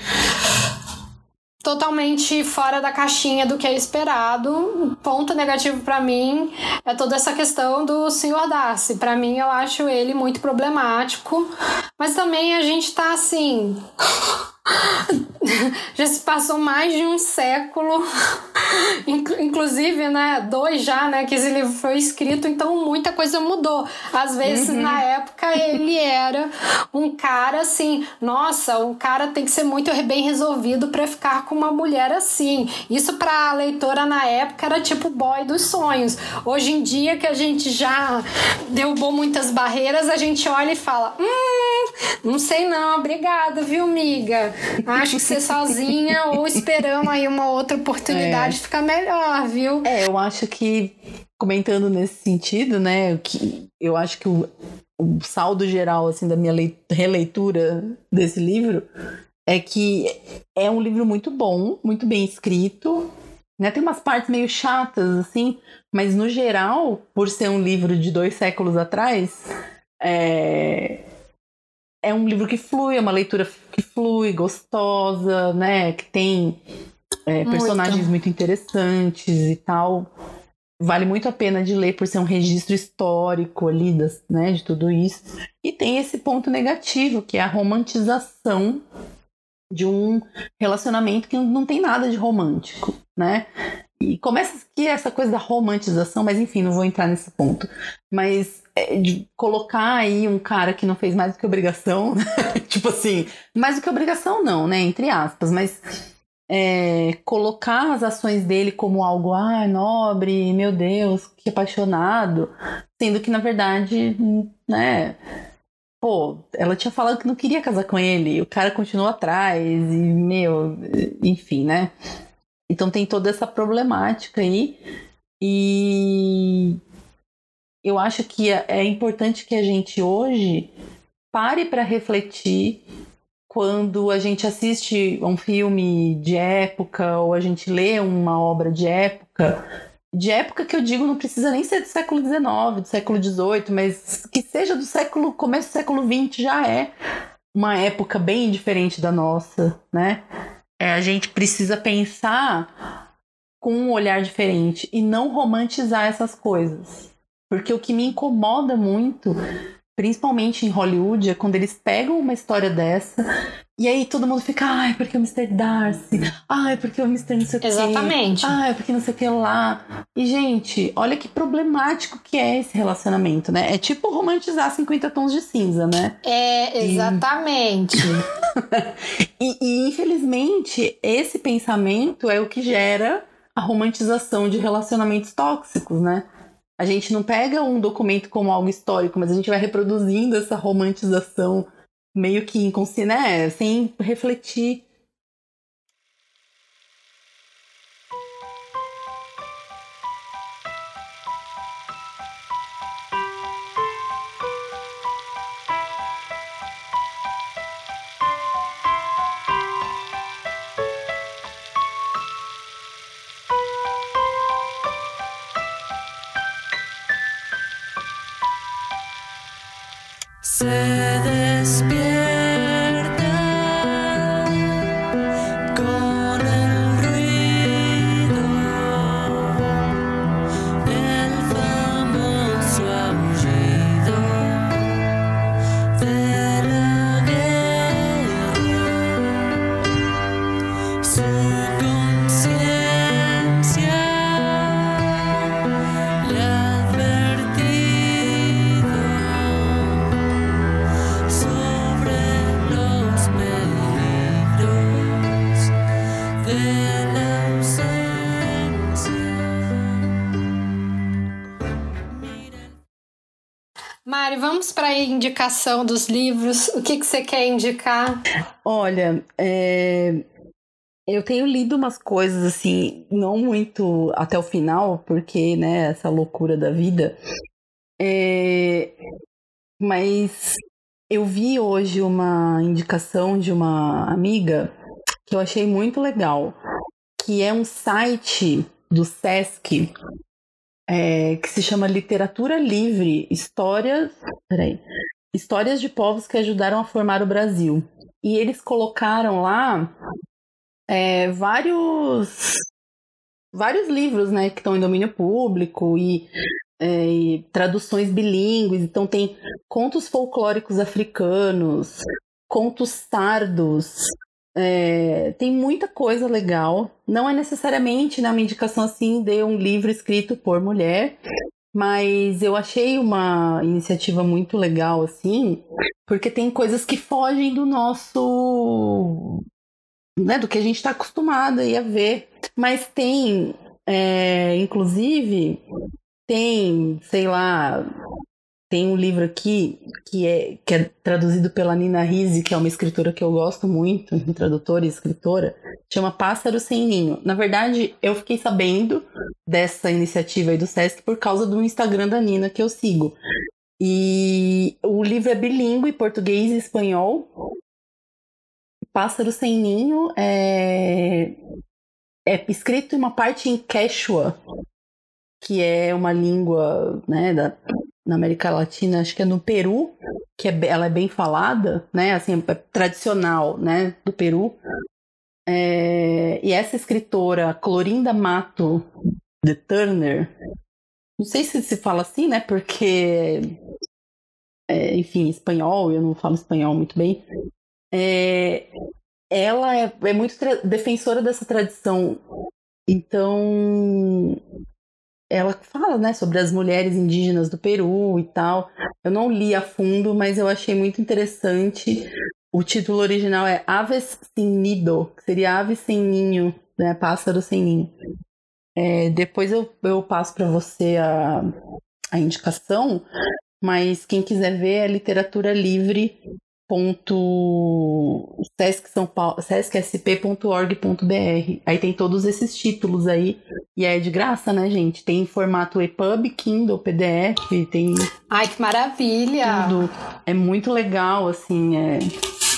totalmente fora da caixinha do que é esperado. Ponto negativo para mim é toda essa questão do Sr. Darcy. Para mim, eu acho ele muito problemático, mas também a gente tá assim. já se passou mais de um século, inclusive, né, dois já, né, que esse livro foi escrito, então muita coisa mudou. Às vezes, uhum. na época, ele era um cara assim, nossa, um cara tem que ser muito bem resolvido para ficar com uma mulher assim. Isso para a leitora na época era tipo boy dos sonhos. Hoje em dia que a gente já derrubou muitas barreiras, a gente olha e fala: "Hum, não sei não, obrigada, viu, miga?" Acho que ser sozinha ou esperando aí uma outra oportunidade é. fica melhor, viu? É, eu acho que, comentando nesse sentido, né, que eu acho que o, o saldo geral, assim, da minha releitura desse livro é que é um livro muito bom, muito bem escrito, né? Tem umas partes meio chatas, assim, mas no geral, por ser um livro de dois séculos atrás, é, é um livro que flui, é uma leitura que flui, gostosa, né? Que tem é, personagens muito. muito interessantes e tal. Vale muito a pena de ler por ser um registro histórico ali das, né, de tudo isso. E tem esse ponto negativo, que é a romantização de um relacionamento que não tem nada de romântico, né? E começa aqui essa coisa da romantização, mas enfim, não vou entrar nesse ponto. Mas é, de colocar aí um cara que não fez mais do que obrigação, né? tipo assim, mais do que obrigação não, né? Entre aspas, mas é, colocar as ações dele como algo, ah, nobre, meu Deus, que apaixonado, sendo que na verdade, né? Pô, ela tinha falado que não queria casar com ele, o cara continuou atrás, e meu, enfim, né? Então tem toda essa problemática aí. E eu acho que é, é importante que a gente hoje pare para refletir quando a gente assiste um filme de época ou a gente lê uma obra de época. De época que eu digo não precisa nem ser do século XIX, do século XVIII, mas que seja do século começo do século XX já é uma época bem diferente da nossa, né? É, a gente precisa pensar com um olhar diferente e não romantizar essas coisas. Porque o que me incomoda muito, principalmente em Hollywood, é quando eles pegam uma história dessa e aí todo mundo fica, ai, porque o Mr. Darcy, ai, porque o Mr. não sei o quê. Exatamente. Ai, porque não sei o que lá. E, gente, olha que problemático que é esse relacionamento, né? É tipo romantizar 50 tons de cinza, né? É, exatamente. E, e, infelizmente, esse pensamento é o que gera a romantização de relacionamentos tóxicos, né? A gente não pega um documento como algo histórico, mas a gente vai reproduzindo essa romantização meio que inconsciente, né? Sem refletir. Vamos para a indicação dos livros. O que, que você quer indicar? Olha, é... eu tenho lido umas coisas assim, não muito até o final, porque, né, essa loucura da vida. É... Mas eu vi hoje uma indicação de uma amiga que eu achei muito legal, que é um site do Sesc é, que se chama Literatura Livre, Histórias, peraí, Histórias de Povos que Ajudaram a Formar o Brasil. E eles colocaram lá é, vários vários livros, né, que estão em domínio público e, é, e traduções bilíngues. Então tem contos folclóricos africanos, contos sardos, é, tem muita coisa legal. Não é necessariamente né, uma indicação assim de um livro escrito por mulher, mas eu achei uma iniciativa muito legal assim, porque tem coisas que fogem do nosso, né, do que a gente está acostumado a ver. Mas tem, é, inclusive, tem, sei lá, tem um livro aqui que é, que é traduzido pela Nina Risi, que é uma escritora que eu gosto muito, tradutora e escritora, chama Pássaro Sem Ninho. Na verdade, eu fiquei sabendo dessa iniciativa aí do Sesc por causa do Instagram da Nina que eu sigo. E o livro é bilíngue, português e espanhol. Pássaro Sem Ninho é, é escrito em uma parte em Quechua, que é uma língua né, da, na América Latina, acho que é no Peru, que é, ela é bem falada, né? Assim, é tradicional, né? Do Peru. É, e essa escritora, Clorinda Mato de Turner, não sei se se fala assim, né? Porque, é, enfim, espanhol, eu não falo espanhol muito bem. É, ela é, é muito defensora dessa tradição. Então, ela fala, né, sobre as mulheres indígenas do Peru e tal. Eu não li a fundo, mas eu achei muito interessante. O título original é Aves sem nido, que seria ave sem ninho, né, pássaro sem ninho. É, depois eu, eu passo para você a, a indicação, mas quem quiser ver é literatura livre sescsp.org.br aí tem todos esses títulos aí. E é de graça né gente? Tem formato EPUB Kindle PDF tem ai que maravilha! tudo. É muito legal assim é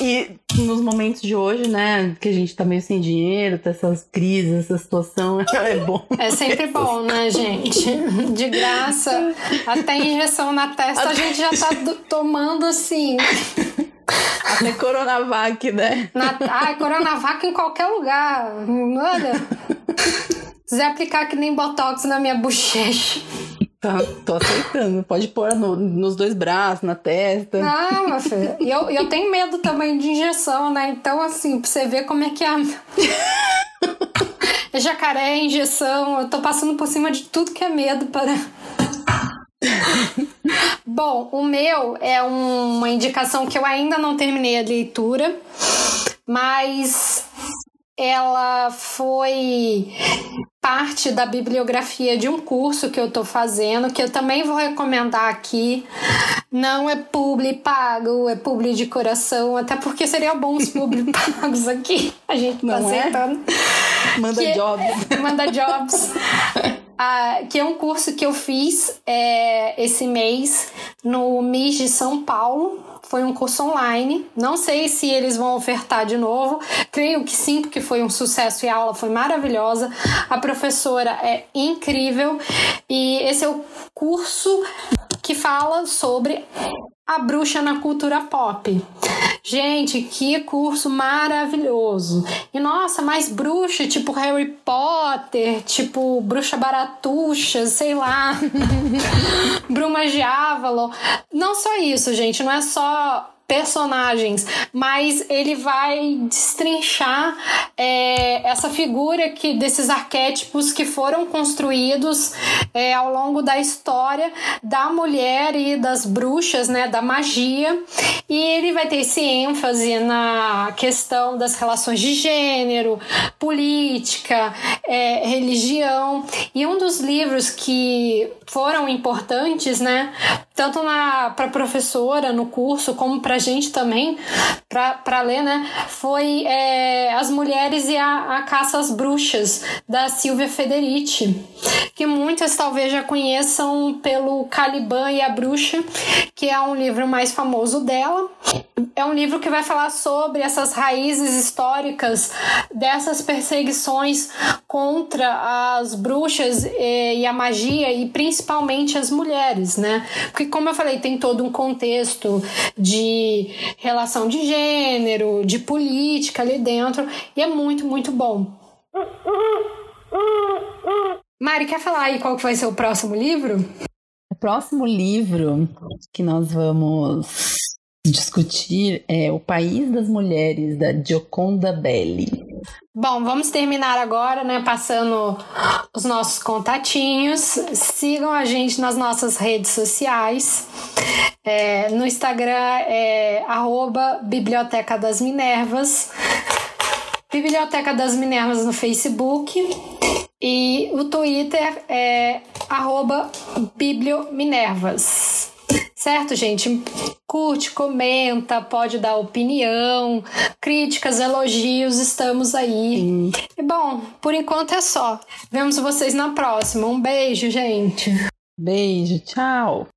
e nos momentos de hoje, né, que a gente tá meio sem dinheiro, tá essas crises, essa situação, é bom. É sempre bom, né, gente? De graça, até injeção na testa até... a gente já tá tomando assim. Até Coronavac, né? Na, ai, Coronavac em qualquer lugar. Olha. Se aplicar que nem Botox na minha bochecha. Tá, tô aceitando. Pode pôr no, nos dois braços, na testa. Não, meu filho. E eu, eu tenho medo também de injeção, né? Então, assim, pra você ver como é que é. é jacaré, injeção. Eu tô passando por cima de tudo que é medo para. Bom, o meu é uma indicação que eu ainda não terminei a leitura, mas ela foi parte da bibliografia de um curso que eu estou fazendo, que eu também vou recomendar aqui. Não é publi pago, é publi de coração, até porque seria bom os publi pagos aqui. A gente tá Não é? aceitando. É? Manda que, jobs. Manda jobs. Ah, que é um curso que eu fiz é, esse mês no MIS de São Paulo. Foi um curso online. Não sei se eles vão ofertar de novo. Creio que sim, porque foi um sucesso e a aula foi maravilhosa. A professora é incrível. E esse é o curso que fala sobre A Bruxa na Cultura Pop. Gente, que curso maravilhoso! E nossa, mais bruxa, tipo Harry Potter, tipo Bruxa Baratuxa, sei lá, Bruma de Avalon. Não só isso, gente, não é só personagens, mas ele vai destrinchar é, essa figura que desses arquétipos que foram construídos é, ao longo da história da mulher e das bruxas, né, da magia, e ele vai ter esse ênfase na questão das relações de gênero, política, é, religião, e um dos livros que foram importantes, né, tanto para professora no curso como para gente também para ler, né? Foi é, As Mulheres e a, a Caça às Bruxas, da Silvia Federici, que muitas talvez já conheçam pelo Caliban e a Bruxa, que é um livro mais famoso dela. É um livro que vai falar sobre essas raízes históricas dessas perseguições contra as bruxas e, e a magia e principalmente as mulheres, né? Porque como eu falei, tem todo um contexto de relação de gênero, de política ali dentro, e é muito, muito bom. Mari, quer falar aí qual que vai ser o próximo livro? O próximo livro que nós vamos discutir é O País das Mulheres, da Gioconda Belli. Bom, vamos terminar agora, né? Passando os nossos contatinhos. Sigam a gente nas nossas redes sociais. É, no Instagram é Biblioteca das Minervas. Biblioteca das Minervas no Facebook. E o Twitter é arroba Bibliominervas. Certo, gente? Curte, comenta, pode dar opinião, críticas, elogios, estamos aí. Sim. E bom, por enquanto é só. Vemos vocês na próxima. Um beijo, gente. Beijo, tchau.